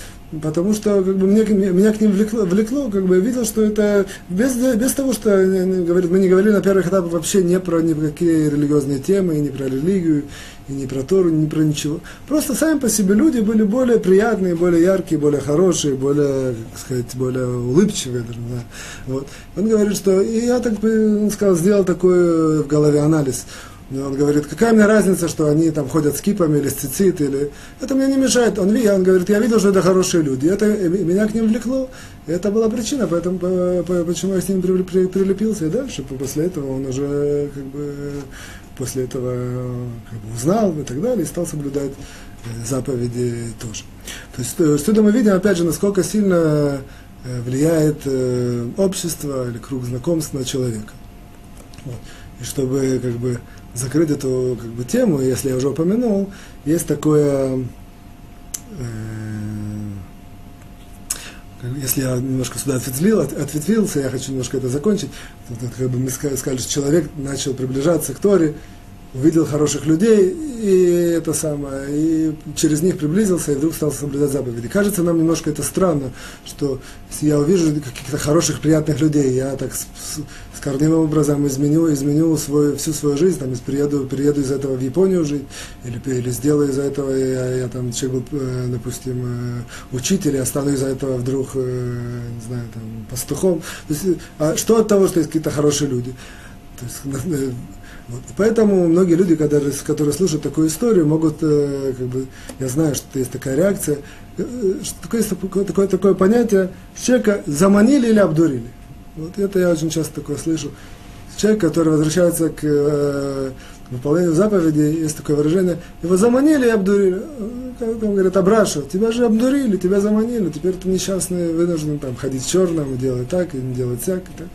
потому что как бы, мне, меня к ним влекло, влекло, как бы я видел, что это без, без того, что говорит, мы не говорили на первых этапах вообще не про никакие религиозные темы, и не про религию, и не про Тору, ни про ничего. Просто сами по себе люди были более приятные, более яркие, более хорошие, более, как сказать, более улыбчивые. Даже, да. вот. Он говорит, что и я так бы, сказал, сделал такой в голове анализ. Он говорит, какая мне разница, что они там ходят с кипами или с цицит, или... Это мне не мешает. Он, он говорит, я видел, что это хорошие люди. Это, меня к ним влекло. И это была причина, поэтому, по, по, почему я с ним при, при, прилепился. И дальше, после этого он уже как бы после этого как бы, узнал и так далее, и стал соблюдать э, заповеди тоже. То есть, отсюда э, мы видим, опять же, насколько сильно э, влияет э, общество или круг знакомств на человека. Вот. И чтобы как бы закрыть эту как бы, тему, если я уже упомянул, есть такое, э, если я немножко сюда ответвил, от, ответвился, я хочу немножко это закончить, то, как бы мы сказали, что человек начал приближаться к Торе, увидел хороших людей, и это самое, и через них приблизился, и вдруг стал соблюдать заповеди. Кажется нам немножко это странно, что я увижу каких-то хороших, приятных людей, я так с, корневым образом изменю, изменю свой, всю свою жизнь, там, приеду, приеду из этого в Японию жить, или, или сделаю из-за этого, я, я там человек был, э, допустим, э, учитель, я стану из-за этого вдруг, э, не знаю, там, пастухом. То есть, а что от того, что есть какие-то хорошие люди? То есть, вот. Поэтому многие люди, когда, которые слушают такую историю, могут, э, как бы, я знаю, что есть такая реакция, э, что такое, такое, такое понятие, человека заманили или обдурили. Вот это я очень часто такое слышу. Человек, который возвращается к выполнению заповеди, есть такое выражение, его заманили и обдурили. Как там говорят, Абраша, тебя же обдурили, тебя заманили, теперь ты несчастный вынужден там ходить черным, и делать так, и делать всяк, и так.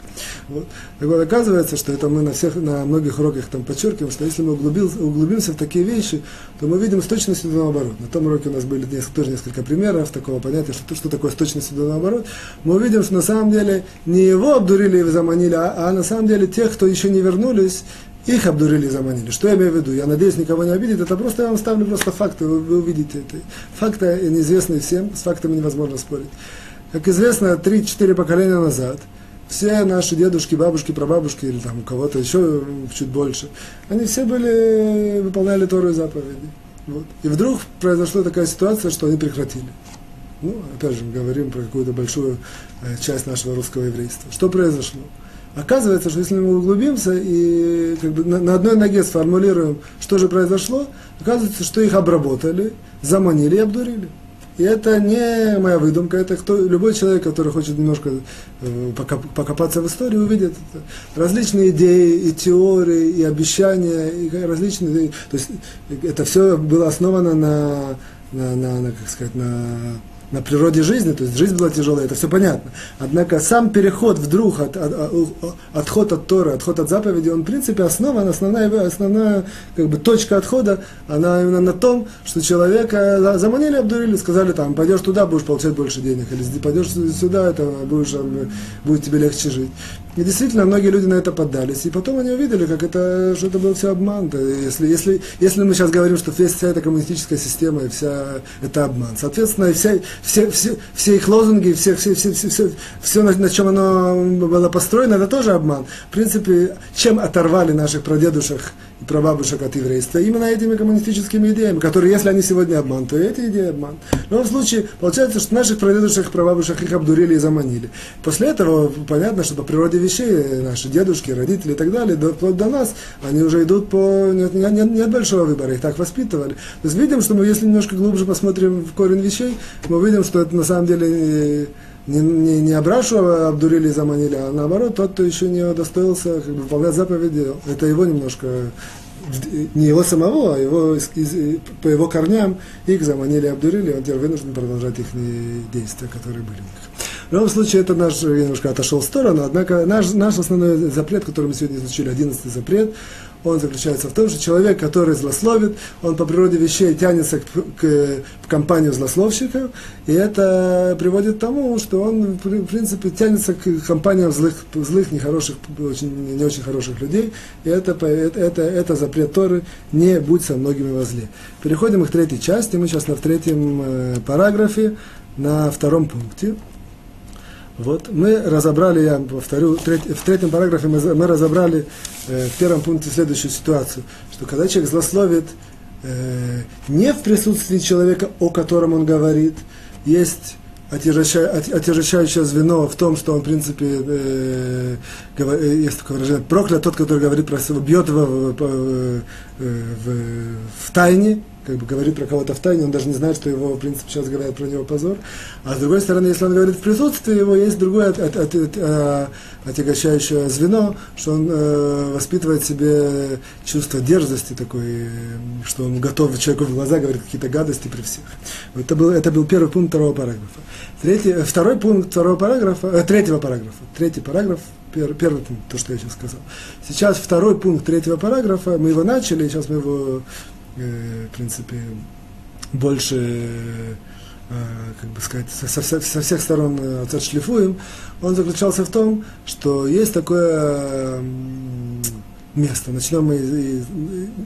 Вот. Так вот, оказывается, что это мы на всех, на многих уроках там подчеркиваем, что если мы углубимся в такие вещи, то мы видим с точностью наоборот. На том уроке у нас были несколько, тоже несколько примеров такого понятия, что, что такое с точностью наоборот. Мы увидим, что на самом деле не его обдурили и заманили, а, а на самом деле тех, кто еще не вернулись, их обдурили и заманили. Что я имею в виду? Я надеюсь, никого не обидит. Это просто я вам ставлю просто факты. Вы, вы увидите это. Факты неизвестны всем, с фактами невозможно спорить. Как известно, 3-4 поколения назад все наши дедушки, бабушки, прабабушки, или там у кого-то еще чуть больше, они все были, выполняли Тору и заповеди. Вот. И вдруг произошла такая ситуация, что они прекратили. Ну, опять же, мы говорим про какую-то большую э, часть нашего русского еврейства. Что произошло? Оказывается, что если мы углубимся и как бы на, на одной ноге сформулируем, что же произошло, оказывается, что их обработали, заманили и обдурили. И это не моя выдумка, это кто, любой человек, который хочет немножко э, покопаться в истории, увидит это. различные идеи, и теории, и обещания, и различные. То есть это все было основано на, на, на, на как сказать, на на природе жизни, то есть жизнь была тяжелая, это все понятно. Однако сам переход вдруг, от, от, от, отход от Торы, отход от заповеди, он в принципе основан, основная, основная как бы, точка отхода, она именно на том, что человека заманили, обдурили, сказали там, пойдешь туда, будешь получать больше денег, или пойдешь сюда, это будешь, будет тебе легче жить. И действительно, многие люди на это поддались. И потом они увидели, как это, что это был все обман. Если, если, если мы сейчас говорим, что вся эта коммунистическая система и вся это обман. Соответственно, вся, все, все, все их лозунги, все, все, все, все, все, все на, на чем оно было построено, это тоже обман. В принципе, чем оторвали наших прадедушек и прабабушек от еврейства? Именно этими коммунистическими идеями, которые, если они сегодня обман, то эти идеи обман. В любом случае, получается, что наших прадедушек и прабабушек их обдурили и заманили. После этого понятно, что по природе вещей наши дедушки, родители и так далее, до, до нас, они уже идут по... Нет, нет, нет большого выбора, их так воспитывали. То есть видим, что мы, если немножко глубже посмотрим в корень вещей, мы видим, что это на самом деле не, не, не Абрашу обдурили и заманили, а наоборот, тот, кто еще не удостоился как бы, выполнять заповеди, это его немножко, не его самого, а его, из, из, по его корням их заманили обдурили, он теперь вынужден продолжать их действия, которые были у них. В любом случае, это наш, я немножко отошел в сторону, однако наш, наш основной запрет, который мы сегодня изучили, одиннадцатый запрет, он заключается в том, что человек, который злословит, он по природе вещей тянется к, к, к компанию злословщиков, и это приводит к тому, что он, в принципе, тянется к компаниям злых, злых нехороших, очень, не очень хороших людей, и это, это, это, это запрет Торы, не будь со многими возле. Переходим к третьей части, мы сейчас на в третьем э, параграфе, на втором пункте. Вот мы разобрали, я повторю, в третьем параграфе мы, разобрали э, в первом пункте следующую ситуацию, что когда человек злословит э, не в присутствии человека, о котором он говорит, есть отяжащающее звено в том, что он, в принципе, э, есть такое выражение, проклят тот, который говорит про себя, бьет его в тайне, как бы говорит про кого-то в тайне, он даже не знает, что его, в принципе, сейчас говорят про него позор. А с другой стороны, если он говорит в присутствии его, есть другое от, от, от, от, э, отягощающее звено, что он э, воспитывает себе чувство дерзости такой, что он готов человеку в глаза говорить какие-то гадости при всех. Это был, это был первый пункт второго параграфа. Третий, второй пункт второго параграфа, э, третьего параграфа. Третий параграф, пер, первый пункт, то, что я сейчас сказал. Сейчас второй пункт третьего параграфа, мы его начали, сейчас мы его, э, в принципе, больше, э, как бы сказать, со, со, со всех сторон э, отшлифуем. Он заключался в том, что есть такое место. Начнем мы из,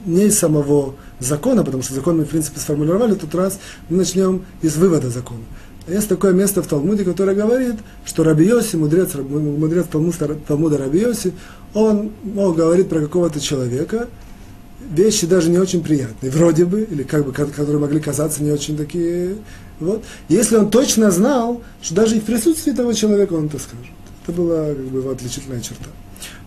не из самого закона, потому что закон мы, в принципе, сформулировали, тут раз мы начнем из вывода закона. Есть такое место в Талмуде, которое говорит, что Раби Йоси, мудрец, мудрец Талмуда, Талмуда Раби он мол, говорит про какого-то человека, вещи даже не очень приятные, вроде бы, или как бы, которые могли казаться не очень такие. Вот. Если он точно знал, что даже и в присутствии того человека он это скажет. Это была как бы, его отличительная черта.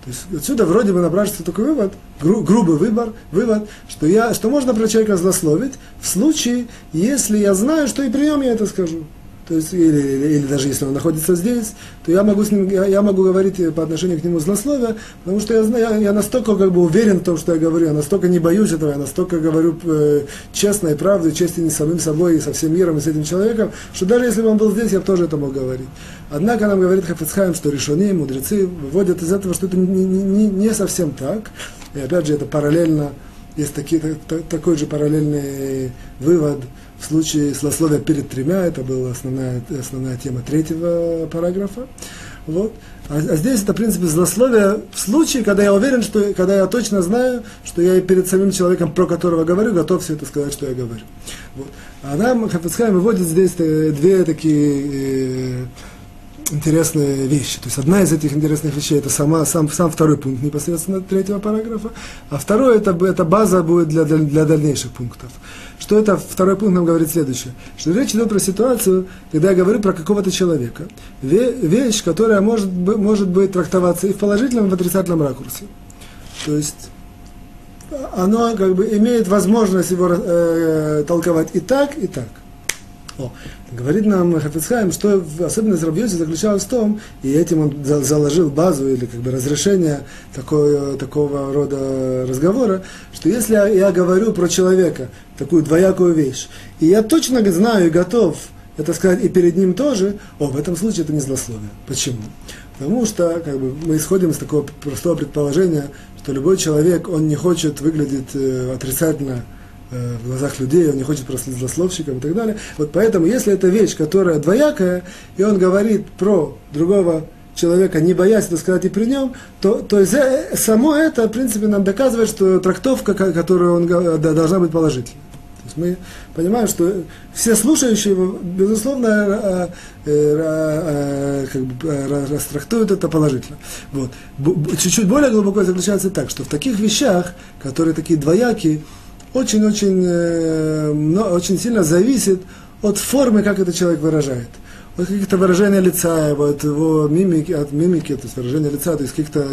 То есть отсюда вроде бы напрашивается такой вывод, гру, грубый выбор, вывод, что, я, что можно про человека злословить в случае, если я знаю, что и при нем я это скажу то есть, или, или, или даже если он находится здесь, то я могу, с ним, я, я могу говорить по отношению к нему злословие, потому что я, знаю, я, я настолько как бы уверен в том, что я говорю, я настолько не боюсь этого, я настолько говорю э, честно и правду, честен с самим собой, и со всем миром, и с этим человеком, что даже если бы он был здесь, я бы тоже это мог говорить. Однако нам говорит Хафицхайм, что решены, мудрецы выводят из этого, что это не, не, не совсем так, и опять же это параллельно, есть такие, такой же параллельный вывод, в случае слословия перед тремя, это была основная, основная тема третьего параграфа. Вот. А, а здесь это, в принципе, злословие в случае, когда я уверен, что, когда я точно знаю, что я и перед самим человеком, про которого говорю, готов все это сказать, что я говорю. Вот. А нам Хафицхайм выводит здесь э, две такие э, интересные вещи. То есть одна из этих интересных вещей это сама, сам, сам второй пункт непосредственно третьего параграфа, а второй это, это база будет для, для дальнейших пунктов. Что это второй пункт нам говорит следующее, что речь идет про ситуацию, когда я говорю про какого-то человека, вещь, которая может, может быть трактоваться и в положительном, и в отрицательном ракурсе. То есть оно как бы имеет возможность его э, толковать и так, и так. О, говорит нам Хафицхайм, что особенность Рабьоси заключалась в том, и этим он заложил базу или как бы разрешение такой, такого рода разговора, что если я, говорю про человека такую двоякую вещь, и я точно знаю и готов это сказать и перед ним тоже, о, в этом случае это не злословие. Почему? Потому что как бы, мы исходим из такого простого предположения, что любой человек, он не хочет выглядеть э, отрицательно в глазах людей, он не хочет просто злословщиком и так далее. Вот поэтому, если это вещь, которая двоякая, и он говорит про другого человека, не боясь это сказать и при нем, то, то есть, э, само это, в принципе, нам доказывает, что трактовка, которую он должна быть положительной. То есть мы понимаем, что все слушающие его, безусловно, э, как бы, растрактуют это положительно. Вот. Чуть-чуть более глубоко заключается так, что в таких вещах, которые такие двоякие, очень-очень э, очень сильно зависит от формы, как этот человек выражает. От каких-то выражения лица, от его мимики, от мимики, то есть выражения лица, то есть каких-то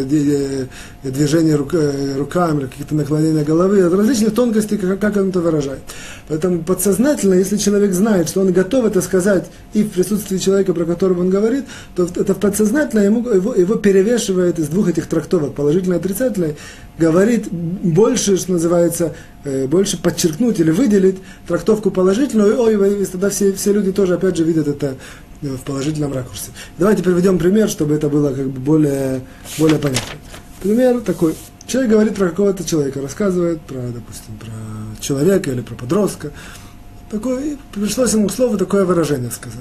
движений рук, э, руками, каких-то наклонения головы, от различных тонкостей, как, как он это выражает. Поэтому подсознательно, если человек знает, что он готов это сказать и в присутствии человека, про которого он говорит, то это подсознательно ему, его, его перевешивает из двух этих трактовок, положительной и отрицательной, говорит больше, что называется, э, больше подчеркнуть или выделить трактовку положительную, ой, и тогда все, все люди тоже, опять же, видят это в положительном ракурсе. Давайте приведем пример, чтобы это было как бы более, более понятно. Пример такой. Человек говорит про какого-то человека, рассказывает про, допустим, про человека или про подростка. Такой, пришлось ему слово такое выражение сказать.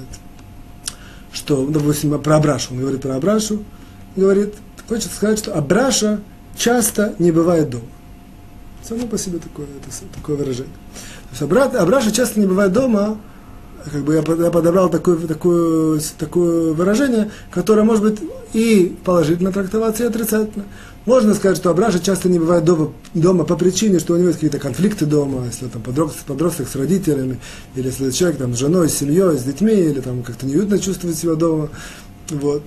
Что, допустим, про Абрашу. Он говорит про Абрашу. Говорит, хочет сказать, что Абраша часто не бывает дома. Само по себе такое, это, такое выражение. То есть Абраша часто не бывает дома, как бы я подобрал такое, такое, такое выражение, которое может быть и положительно трактоваться, и отрицательно. Можно сказать, что Абраша часто не бывает дома, дома по причине, что у него есть какие-то конфликты дома, если там подросток, подросток с родителями, или если человек там, с женой, с семьей, с детьми, или там как-то неуютно чувствует себя дома. Вот.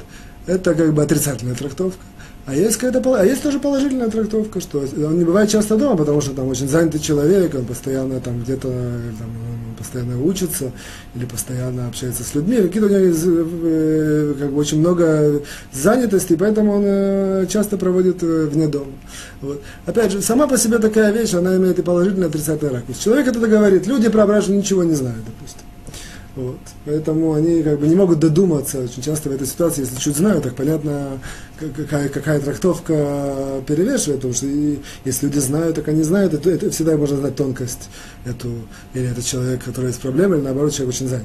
Это как бы отрицательная трактовка. А есть, какая-то, а есть тоже положительная трактовка, что он не бывает часто дома, потому что там очень занятый человек, он постоянно там где-то там, постоянно учится или постоянно общается с людьми, какие-то у него есть, э, как бы очень много занятости, поэтому он э, часто проводит э, вне дома. Вот. Опять же, сама по себе такая вещь, она имеет и положительный, и отрицательный ракурс. Человек это говорит, люди про ничего не знают, допустим. Вот. Поэтому они как бы не могут додуматься очень часто в этой ситуации, если чуть знают, так понятно, какая, какая трактовка перевешивает, потому что и, если люди знают, так они знают, это, это всегда можно знать тонкость эту, или это человек, который есть проблемы, или наоборот, человек очень занят.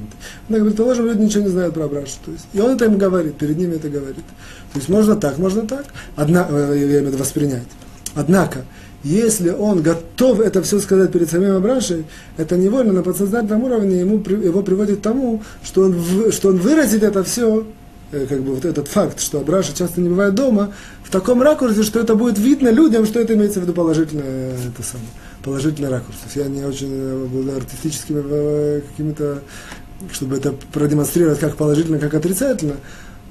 Он говорит, положим, люди ничего не знают про Абрашу. То есть, и он это им говорит, перед ними это говорит. То есть можно так, можно так, одна, э, я имею в виду воспринять. Однако, если он готов это все сказать перед самим Абрашей, это невольно на подсознательном уровне ему, его приводит к тому, что он, что он выразит это все, э, как бы вот этот факт, что Абраша часто не бывает дома, в таком ракурсе, что это будет видно людям, что это имеется в виду положительное, это самое, положительный ракурс. Я не очень э, был артистическими э, какими-то, чтобы это продемонстрировать как положительно, как отрицательно,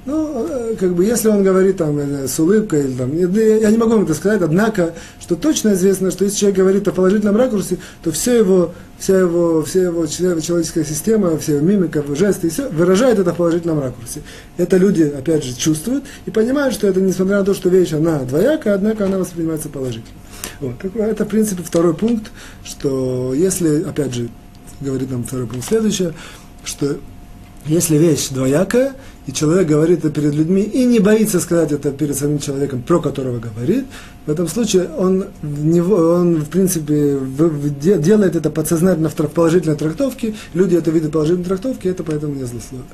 ну, э, как бы, если он говорит там с улыбкой, или, там, я не могу вам это сказать, однако, что точно известно, что если человек говорит о положительном ракурсе, то все его, вся его, вся его человеческая система, вся его мимика, жесты, все выражает это в положительном ракурсе. Это люди, опять же, чувствуют и понимают, что это, несмотря на то, что вещь, она двоякая, однако она воспринимается положительно. Вот. Это, в принципе, второй пункт, что если, опять же, говорит нам второй пункт следующее, что если вещь двоякая, и человек говорит это перед людьми и не боится сказать это перед самим человеком, про которого говорит, в этом случае он, он в принципе, делает это подсознательно в положительной трактовке, люди это видят положительной трактовки, это поэтому не злословие.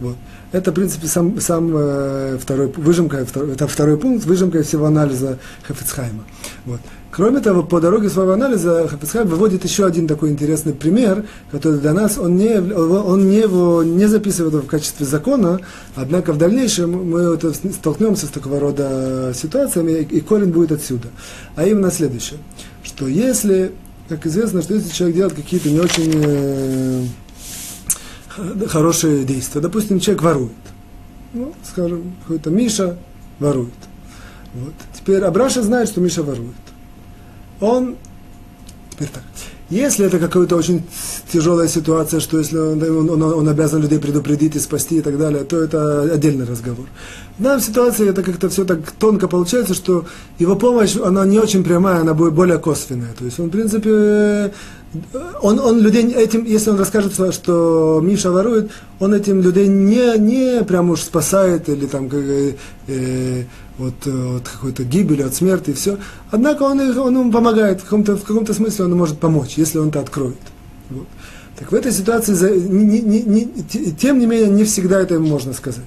Вот. Это, в принципе, сам, сам э, второй, выжимка, это второй пункт, выжимка всего анализа Хафицхайма. Вот. Кроме того, по дороге своего анализа Хафицхайм выводит еще один такой интересный пример, который для нас, он не, он не, его, не записывает в качестве закона, однако в дальнейшем мы это столкнемся с такого рода ситуациями, и корень будет отсюда. А именно следующее, что если, как известно, что если человек делает какие-то не очень э, хорошие действия, допустим, человек ворует, ну, скажем, какой-то Миша ворует. Вот. Теперь Абраша знает, что Миша ворует он, теперь так, если это какая-то очень тяжелая ситуация, что если он, он, он, обязан людей предупредить и спасти и так далее, то это отдельный разговор. В данной ситуации это как-то все так тонко получается, что его помощь, она не очень прямая, она будет более косвенная. То есть он, в принципе, он, он людей этим, если он расскажет, что Миша ворует, он этим людей не, не прям уж спасает или там как, э, э от, от какой-то гибели, от смерти и все. Однако он, он ему помогает, в каком-то, в каком-то смысле он может помочь, если он это откроет. Вот. Так в этой ситуации, не, не, не, тем не менее, не всегда это можно сказать.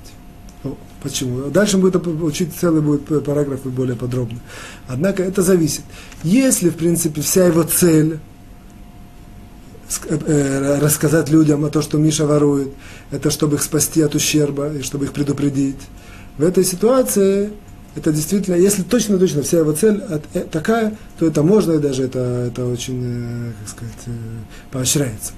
Почему? Дальше будет учить целый будет параграф более подробно. Однако это зависит. Если, в принципе, вся его цель э, э, рассказать людям о том, что Миша ворует, это чтобы их спасти от ущерба и чтобы их предупредить. В этой ситуации это действительно, если точно-точно вся его цель э, такая, то это можно, и даже это, это очень, э, как сказать, э, поощряется.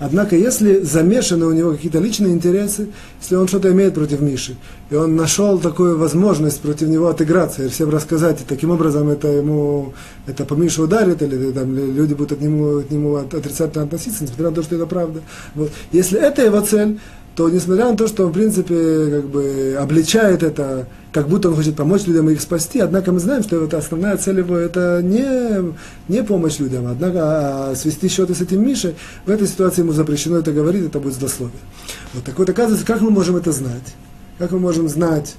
Однако, если замешаны у него какие-то личные интересы, если он что-то имеет против Миши, и он нашел такую возможность против него отыграться и всем рассказать, и таким образом это ему, это по Мише ударит, или там, люди будут от нему, от нему отрицательно относиться, несмотря на то, что это правда. Вот. Если это его цель, то несмотря на то, что он, в принципе, как бы обличает это, как будто он хочет помочь людям и их спасти, однако мы знаем, что это основная цель его это не, не помощь людям, однако а свести счеты с этим Мишей, в этой ситуации ему запрещено это говорить, это будет злословие. Вот так вот, оказывается, как мы можем это знать? Как мы можем знать,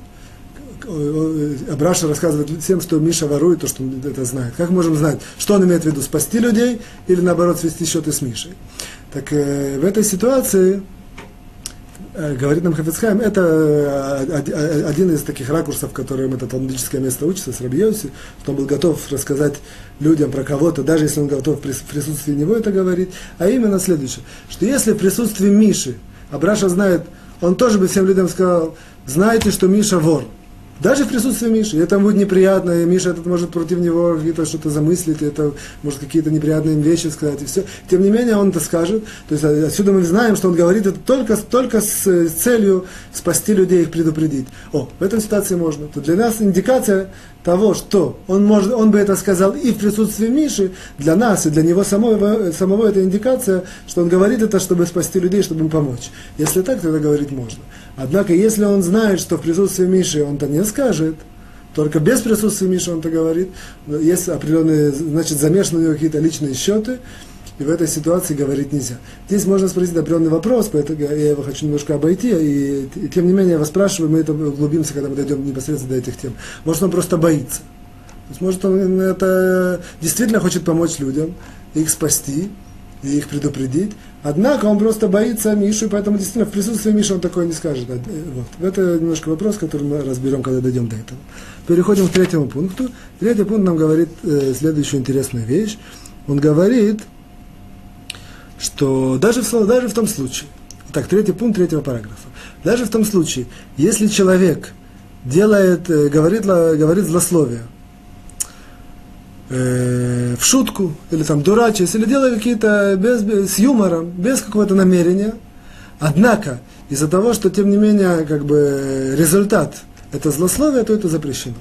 Абраша рассказывает всем, что Миша ворует, то, что он это знает. Как можем знать, что он имеет в виду, спасти людей или наоборот свести счеты с Мишей? Так э, в этой ситуации Э, говорит нам Хафицхайм, это э, э, один из таких ракурсов, которым это талмудическое место учится, с Рабиоси, что он был готов рассказать людям про кого-то, даже если он готов в присутствии него это говорить, а именно следующее, что если в присутствии Миши, Абраша знает, он тоже бы всем людям сказал, знаете, что Миша вор, Даже в присутствии Миши. Это будет неприятно, и Миша этот может против него какие-то что-то замыслить, это может какие-то неприятные вещи сказать, и все. Тем не менее, он это скажет. То есть отсюда мы знаем, что он говорит это только, только с, с целью спасти людей, их предупредить. О, в этой ситуации можно. То для нас индикация того, что он, может, он бы это сказал и в присутствии Миши, для нас и для него самого, самого это индикация, что он говорит это, чтобы спасти людей, чтобы им помочь. Если так, тогда говорить можно. Однако, если он знает, что в присутствии Миши он это не скажет, только без присутствия Миши он это говорит, есть определенные, значит, замешаны у него какие-то личные счеты, и в этой ситуации говорить нельзя. Здесь можно спросить определенный вопрос, поэтому я его хочу немножко обойти, и, и тем не менее я вас спрашиваю, мы это углубимся, когда мы дойдем непосредственно до этих тем. Может, он просто боится. То есть, может, он это действительно хочет помочь людям, их спасти, и их предупредить, Однако он просто боится Мишу, и поэтому действительно в присутствии Миши он такое не скажет. Э, вот. Это немножко вопрос, который мы разберем, когда дойдем до этого. Переходим к третьему пункту. Третий пункт нам говорит э, следующую интересную вещь. Он говорит, что даже в, даже в том случае, так, третий пункт третьего параграфа, даже в том случае, если человек делает, э, говорит, говорит злословие, э, в шутку, или там дурачись, или делая какие-то без, без, с юмором, без какого-то намерения. Однако, из-за того, что, тем не менее, как бы результат это злословие, то это запрещено.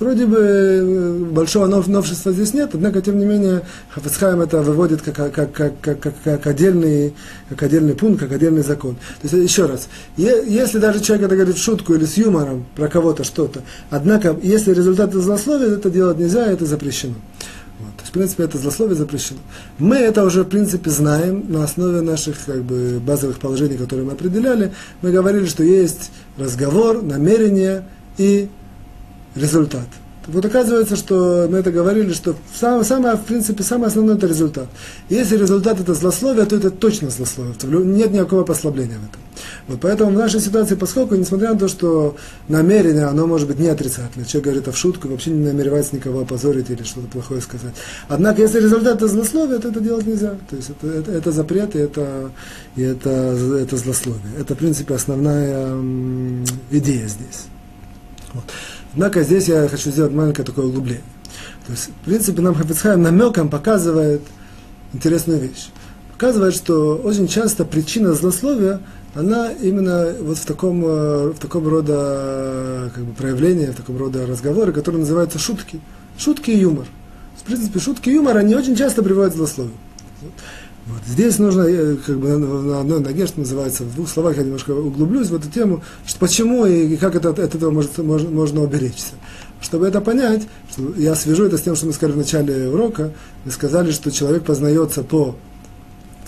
Вроде бы э, большого новшества здесь нет, однако, тем не менее, Хафецхайм это выводит как, как, как, как, как, как, отдельный, как отдельный пункт, как отдельный закон. То есть, еще раз, если даже человек это говорит в шутку или с юмором про кого-то что-то, однако, если результат злословия, это делать нельзя, это запрещено. Вот. То есть, в принципе, это злословие запрещено. Мы это уже, в принципе, знаем на основе наших как бы, базовых положений, которые мы определяли. Мы говорили, что есть разговор, намерение и результат. Вот оказывается, что мы это говорили, что самое, самое, в принципе, самое основное это результат. Если результат это злословие, то это точно злословие. Нет никакого послабления в этом. Вот поэтому в нашей ситуации, поскольку, несмотря на то, что намерение, оно может быть не отрицательное, человек говорит это в шутку, вообще не намеревается никого опозорить или что-то плохое сказать. Однако, если результат это злословие, то это делать нельзя. То есть это, это, это запрет и это, и это, это злословие. Это, в принципе, основная идея здесь. Вот. Однако здесь я хочу сделать маленькое такое углубление. То есть, в принципе, нам Хафицхайм намеком показывает интересную вещь. Показывает, что очень часто причина злословия, она именно вот в таком, э, в таком рода как бы, проявления, в таком рода разговоры, которые называются шутки. Шутки и юмор. В принципе, шутки и юмор, они очень часто приводят к злословию. Вот. Здесь нужно, э, как бы на одной ноге, что называется, в двух словах я немножко углублюсь в эту тему, что почему и как это, от этого может, можно, можно уберечься. Чтобы это понять, что я свяжу это с тем, что мы сказали в начале урока, мы сказали, что человек познается по,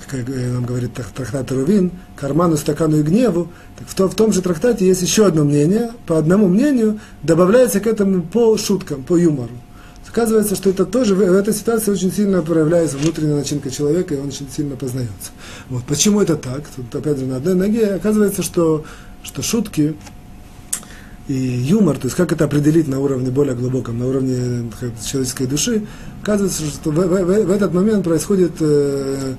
как нам говорит трактат Рувин, карману, стакану и гневу. Так в, то, в том же трактате есть еще одно мнение, по одному мнению добавляется к этому по шуткам, по юмору. Оказывается, что это тоже в, этой ситуации очень сильно проявляется внутренняя начинка человека, и он очень сильно познается. Вот. Почему это так? Тут опять же на одной ноге. Оказывается, что, что шутки и юмор, то есть как это определить на уровне более глубоком, на уровне как, человеческой души, оказывается, что в, в, в этот момент происходит э,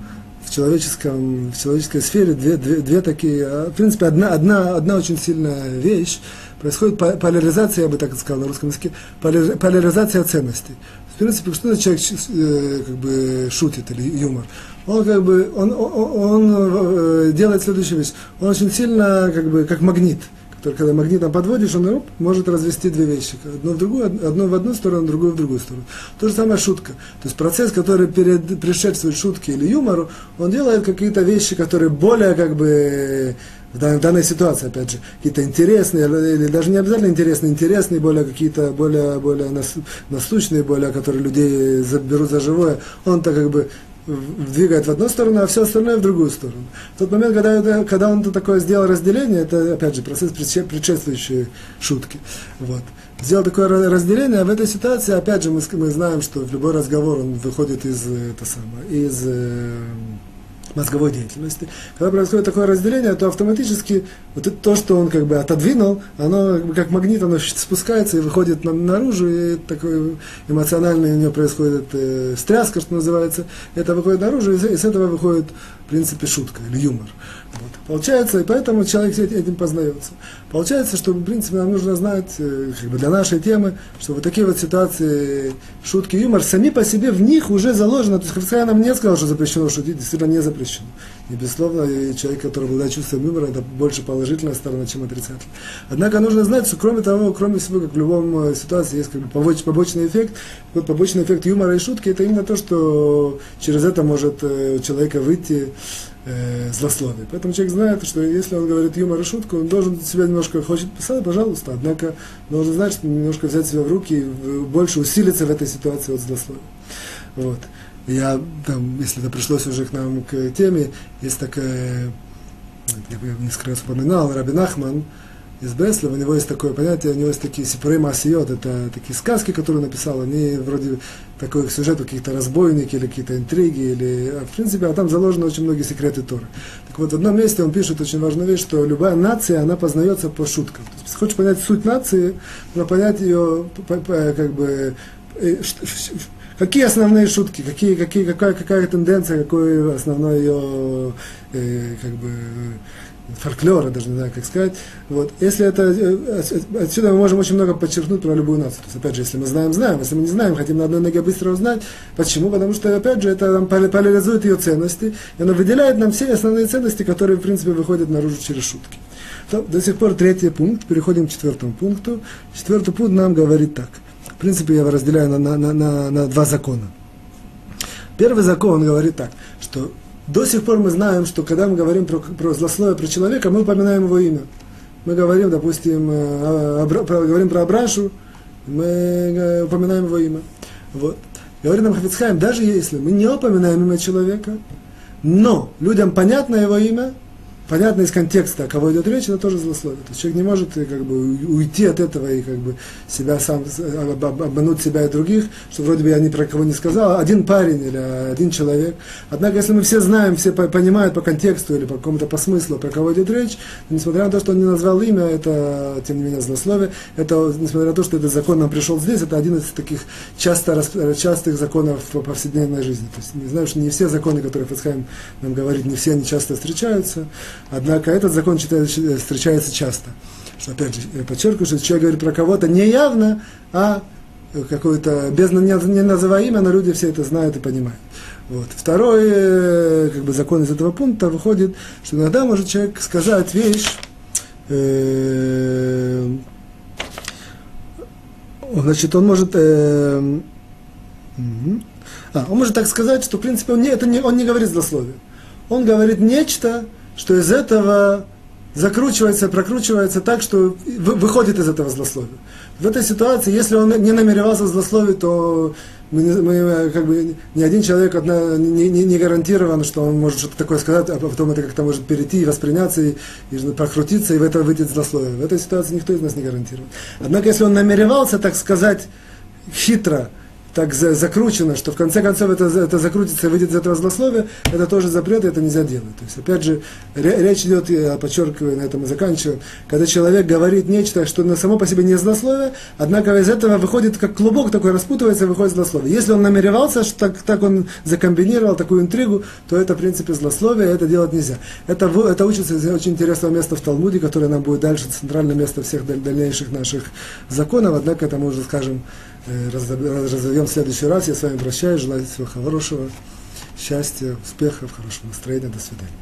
в, человеческом, в человеческой сфере две, две, две такие, а, в принципе, одна, одна, одна очень сильная вещь, происходит поляризация, я бы так сказал на русском языке, поляризация ценностей. В принципе, что человек э, как бы шутит или юмор? Он как бы он, он, он э, делает следующую вещь. Он очень сильно как бы как магнит. Только когда магнитом подводишь, он оп, может развести две вещи. Одно в другую, одно в одну сторону, другую в другую сторону. То же самое шутка. То есть процесс, который перед, предшествует шутке или юмору, он делает какие-то вещи, которые более как бы в данной ситуации, опять же, какие-то интересные, или даже не обязательно интересные, интересные, более какие-то, более, более насущные, более, которые людей берут за живое, он-то как бы двигает в одну сторону, а все остальное в другую сторону. В тот момент, когда, это, когда он такое сделал разделение, это, опять же, процесс предшествующей шутки. Вот. Сделал такое разделение, а в этой ситуации, опять же, мы, мы знаем, что в любой разговор он выходит из, это самое, из э, мозговой деятельности. Когда происходит такое разделение, то автоматически вот это, то, что он как бы отодвинул, оно как, бы, как магнит, оно спускается и выходит на, наружу, и такой эмоциональный у него происходит э, стряска, что называется. Это выходит наружу, и, и с этого выходит принципе, шутка или юмор. Вот. Получается, и поэтому человек этим познается. Получается, что, в принципе, нам нужно знать, э, как бы для нашей темы, что вот такие вот ситуации, шутки, юмор, сами по себе в них уже заложено. То есть Христиан нам не сказал, что запрещено шутить, действительно не запрещено. И, безусловно, и человек, который обладает чувством юмора, это больше положительная сторона, чем отрицательная. Однако нужно знать, что кроме того, кроме всего, как в любом э, ситуации есть как бы побочный эффект, вот побочный эффект юмора и шутки, это именно то, что через это может э, у человека выйти э, злословие. Поэтому человек знает, что если он говорит юмор и шутку, он должен себя немножко хочет писать, пожалуйста, однако должен знать, что немножко взять себя в руки и больше усилиться в этой ситуации от злословия. Вот. Я, там, если это пришлось уже к нам к теме, есть такая, я несколько раз упоминал, Рабин Ахман, из Бреслова, у него есть такое понятие, у него есть такие сипуры масиот, это такие сказки, которые он написал, они вроде такой сюжет, какие-то разбойники или какие-то интриги, или, а в принципе, а там заложены очень многие секреты Торы. Так вот, в одном месте он пишет очень важную вещь, что любая нация, она познается по шуткам. То есть, если хочешь понять суть нации, нужно понять ее, как бы, э, какие основные шутки, какие, какие, какая, какая тенденция, какой основной ее, э, как бы, фольклора, даже не знаю, как сказать. Вот. Если это, э, отсюда мы можем очень много подчеркнуть про любую нацию. То есть, опять же, если мы знаем, знаем. Если мы не знаем, хотим на одной ноге быстро узнать. Почему? Потому что, опять же, это нам поляризует ее ценности, и оно выделяет нам все основные ценности, которые, в принципе, выходят наружу через шутки. То, до сих пор третий пункт, переходим к четвертому пункту. Четвертый пункт нам говорит так. В принципе, я его разделяю на, на, на, на, на два закона. Первый закон говорит так, что до сих пор мы знаем, что когда мы говорим про, про злословие про человека, мы упоминаем его имя. Мы говорим, допустим, э, про, говорим про Абрашу, мы э, упоминаем его имя. Вот. Говорит нам Хафицхайм, даже если мы не упоминаем имя человека, но людям понятно его имя, понятно из контекста, о кого идет речь, это тоже злословие. То есть человек не может э, как бы, уйти от этого и как бы, себя сам, обмануть себя и других, что вроде бы я ни про кого не сказал, один парень или один человек. Однако, если мы все знаем, все понимают по контексту или по какому-то по смыслу, про кого идет речь, несмотря на то, что он не назвал имя, это, тем не менее, злословие, это, несмотря на то, что этот закон нам пришел здесь, это один из таких часто, частых законов в повседневной жизни. То есть, не знаю, что не все законы, которые Фацхайм нам говорит, не все они часто встречаются, Однако этот закон встречается часто. Что, опять же, подчеркиваю, что человек говорит про кого-то не явно, а какое-то, без не, не называя имя, но люди все это знают и понимают. Вот. Второй э, как бы, закон из этого пункта выходит, что иногда может человек сказать вещь, э, значит, он может, э, а, он может так сказать, что, в принципе, он не, это не, он не говорит злословие. Он говорит нечто, что из этого закручивается, прокручивается так, что выходит из этого злословия. В этой ситуации, если он не намеревался злословить, то мы, мы, как бы, ни один человек одна, не, не, не гарантирован, что он может что-то такое сказать, а потом это как-то может перейти и восприняться, и, и прокрутиться, и в это выйти злословие. В этой ситуации никто из нас не гарантирован. Однако, если он намеревался, так сказать, хитро, так закручено, что в конце концов это, это закрутится и выйдет из этого злословия, это тоже запрет, и это нельзя делать. То есть, опять же, речь идет, я подчеркиваю, на этом и заканчиваю, когда человек говорит нечто, что на само по себе не злословие, однако из этого выходит как клубок такой, распутывается и выходит злословие. Если он намеревался, что так, так он закомбинировал такую интригу, то это, в принципе, злословие, это делать нельзя. Это, это учится из очень интересного места в Талмуде, которое нам будет дальше центральное место всех дальнейших наших законов, однако это мы уже скажем разовьем в следующий раз. Я с вами прощаюсь, желаю всего хорошего, счастья, успехов, хорошего настроения. До свидания.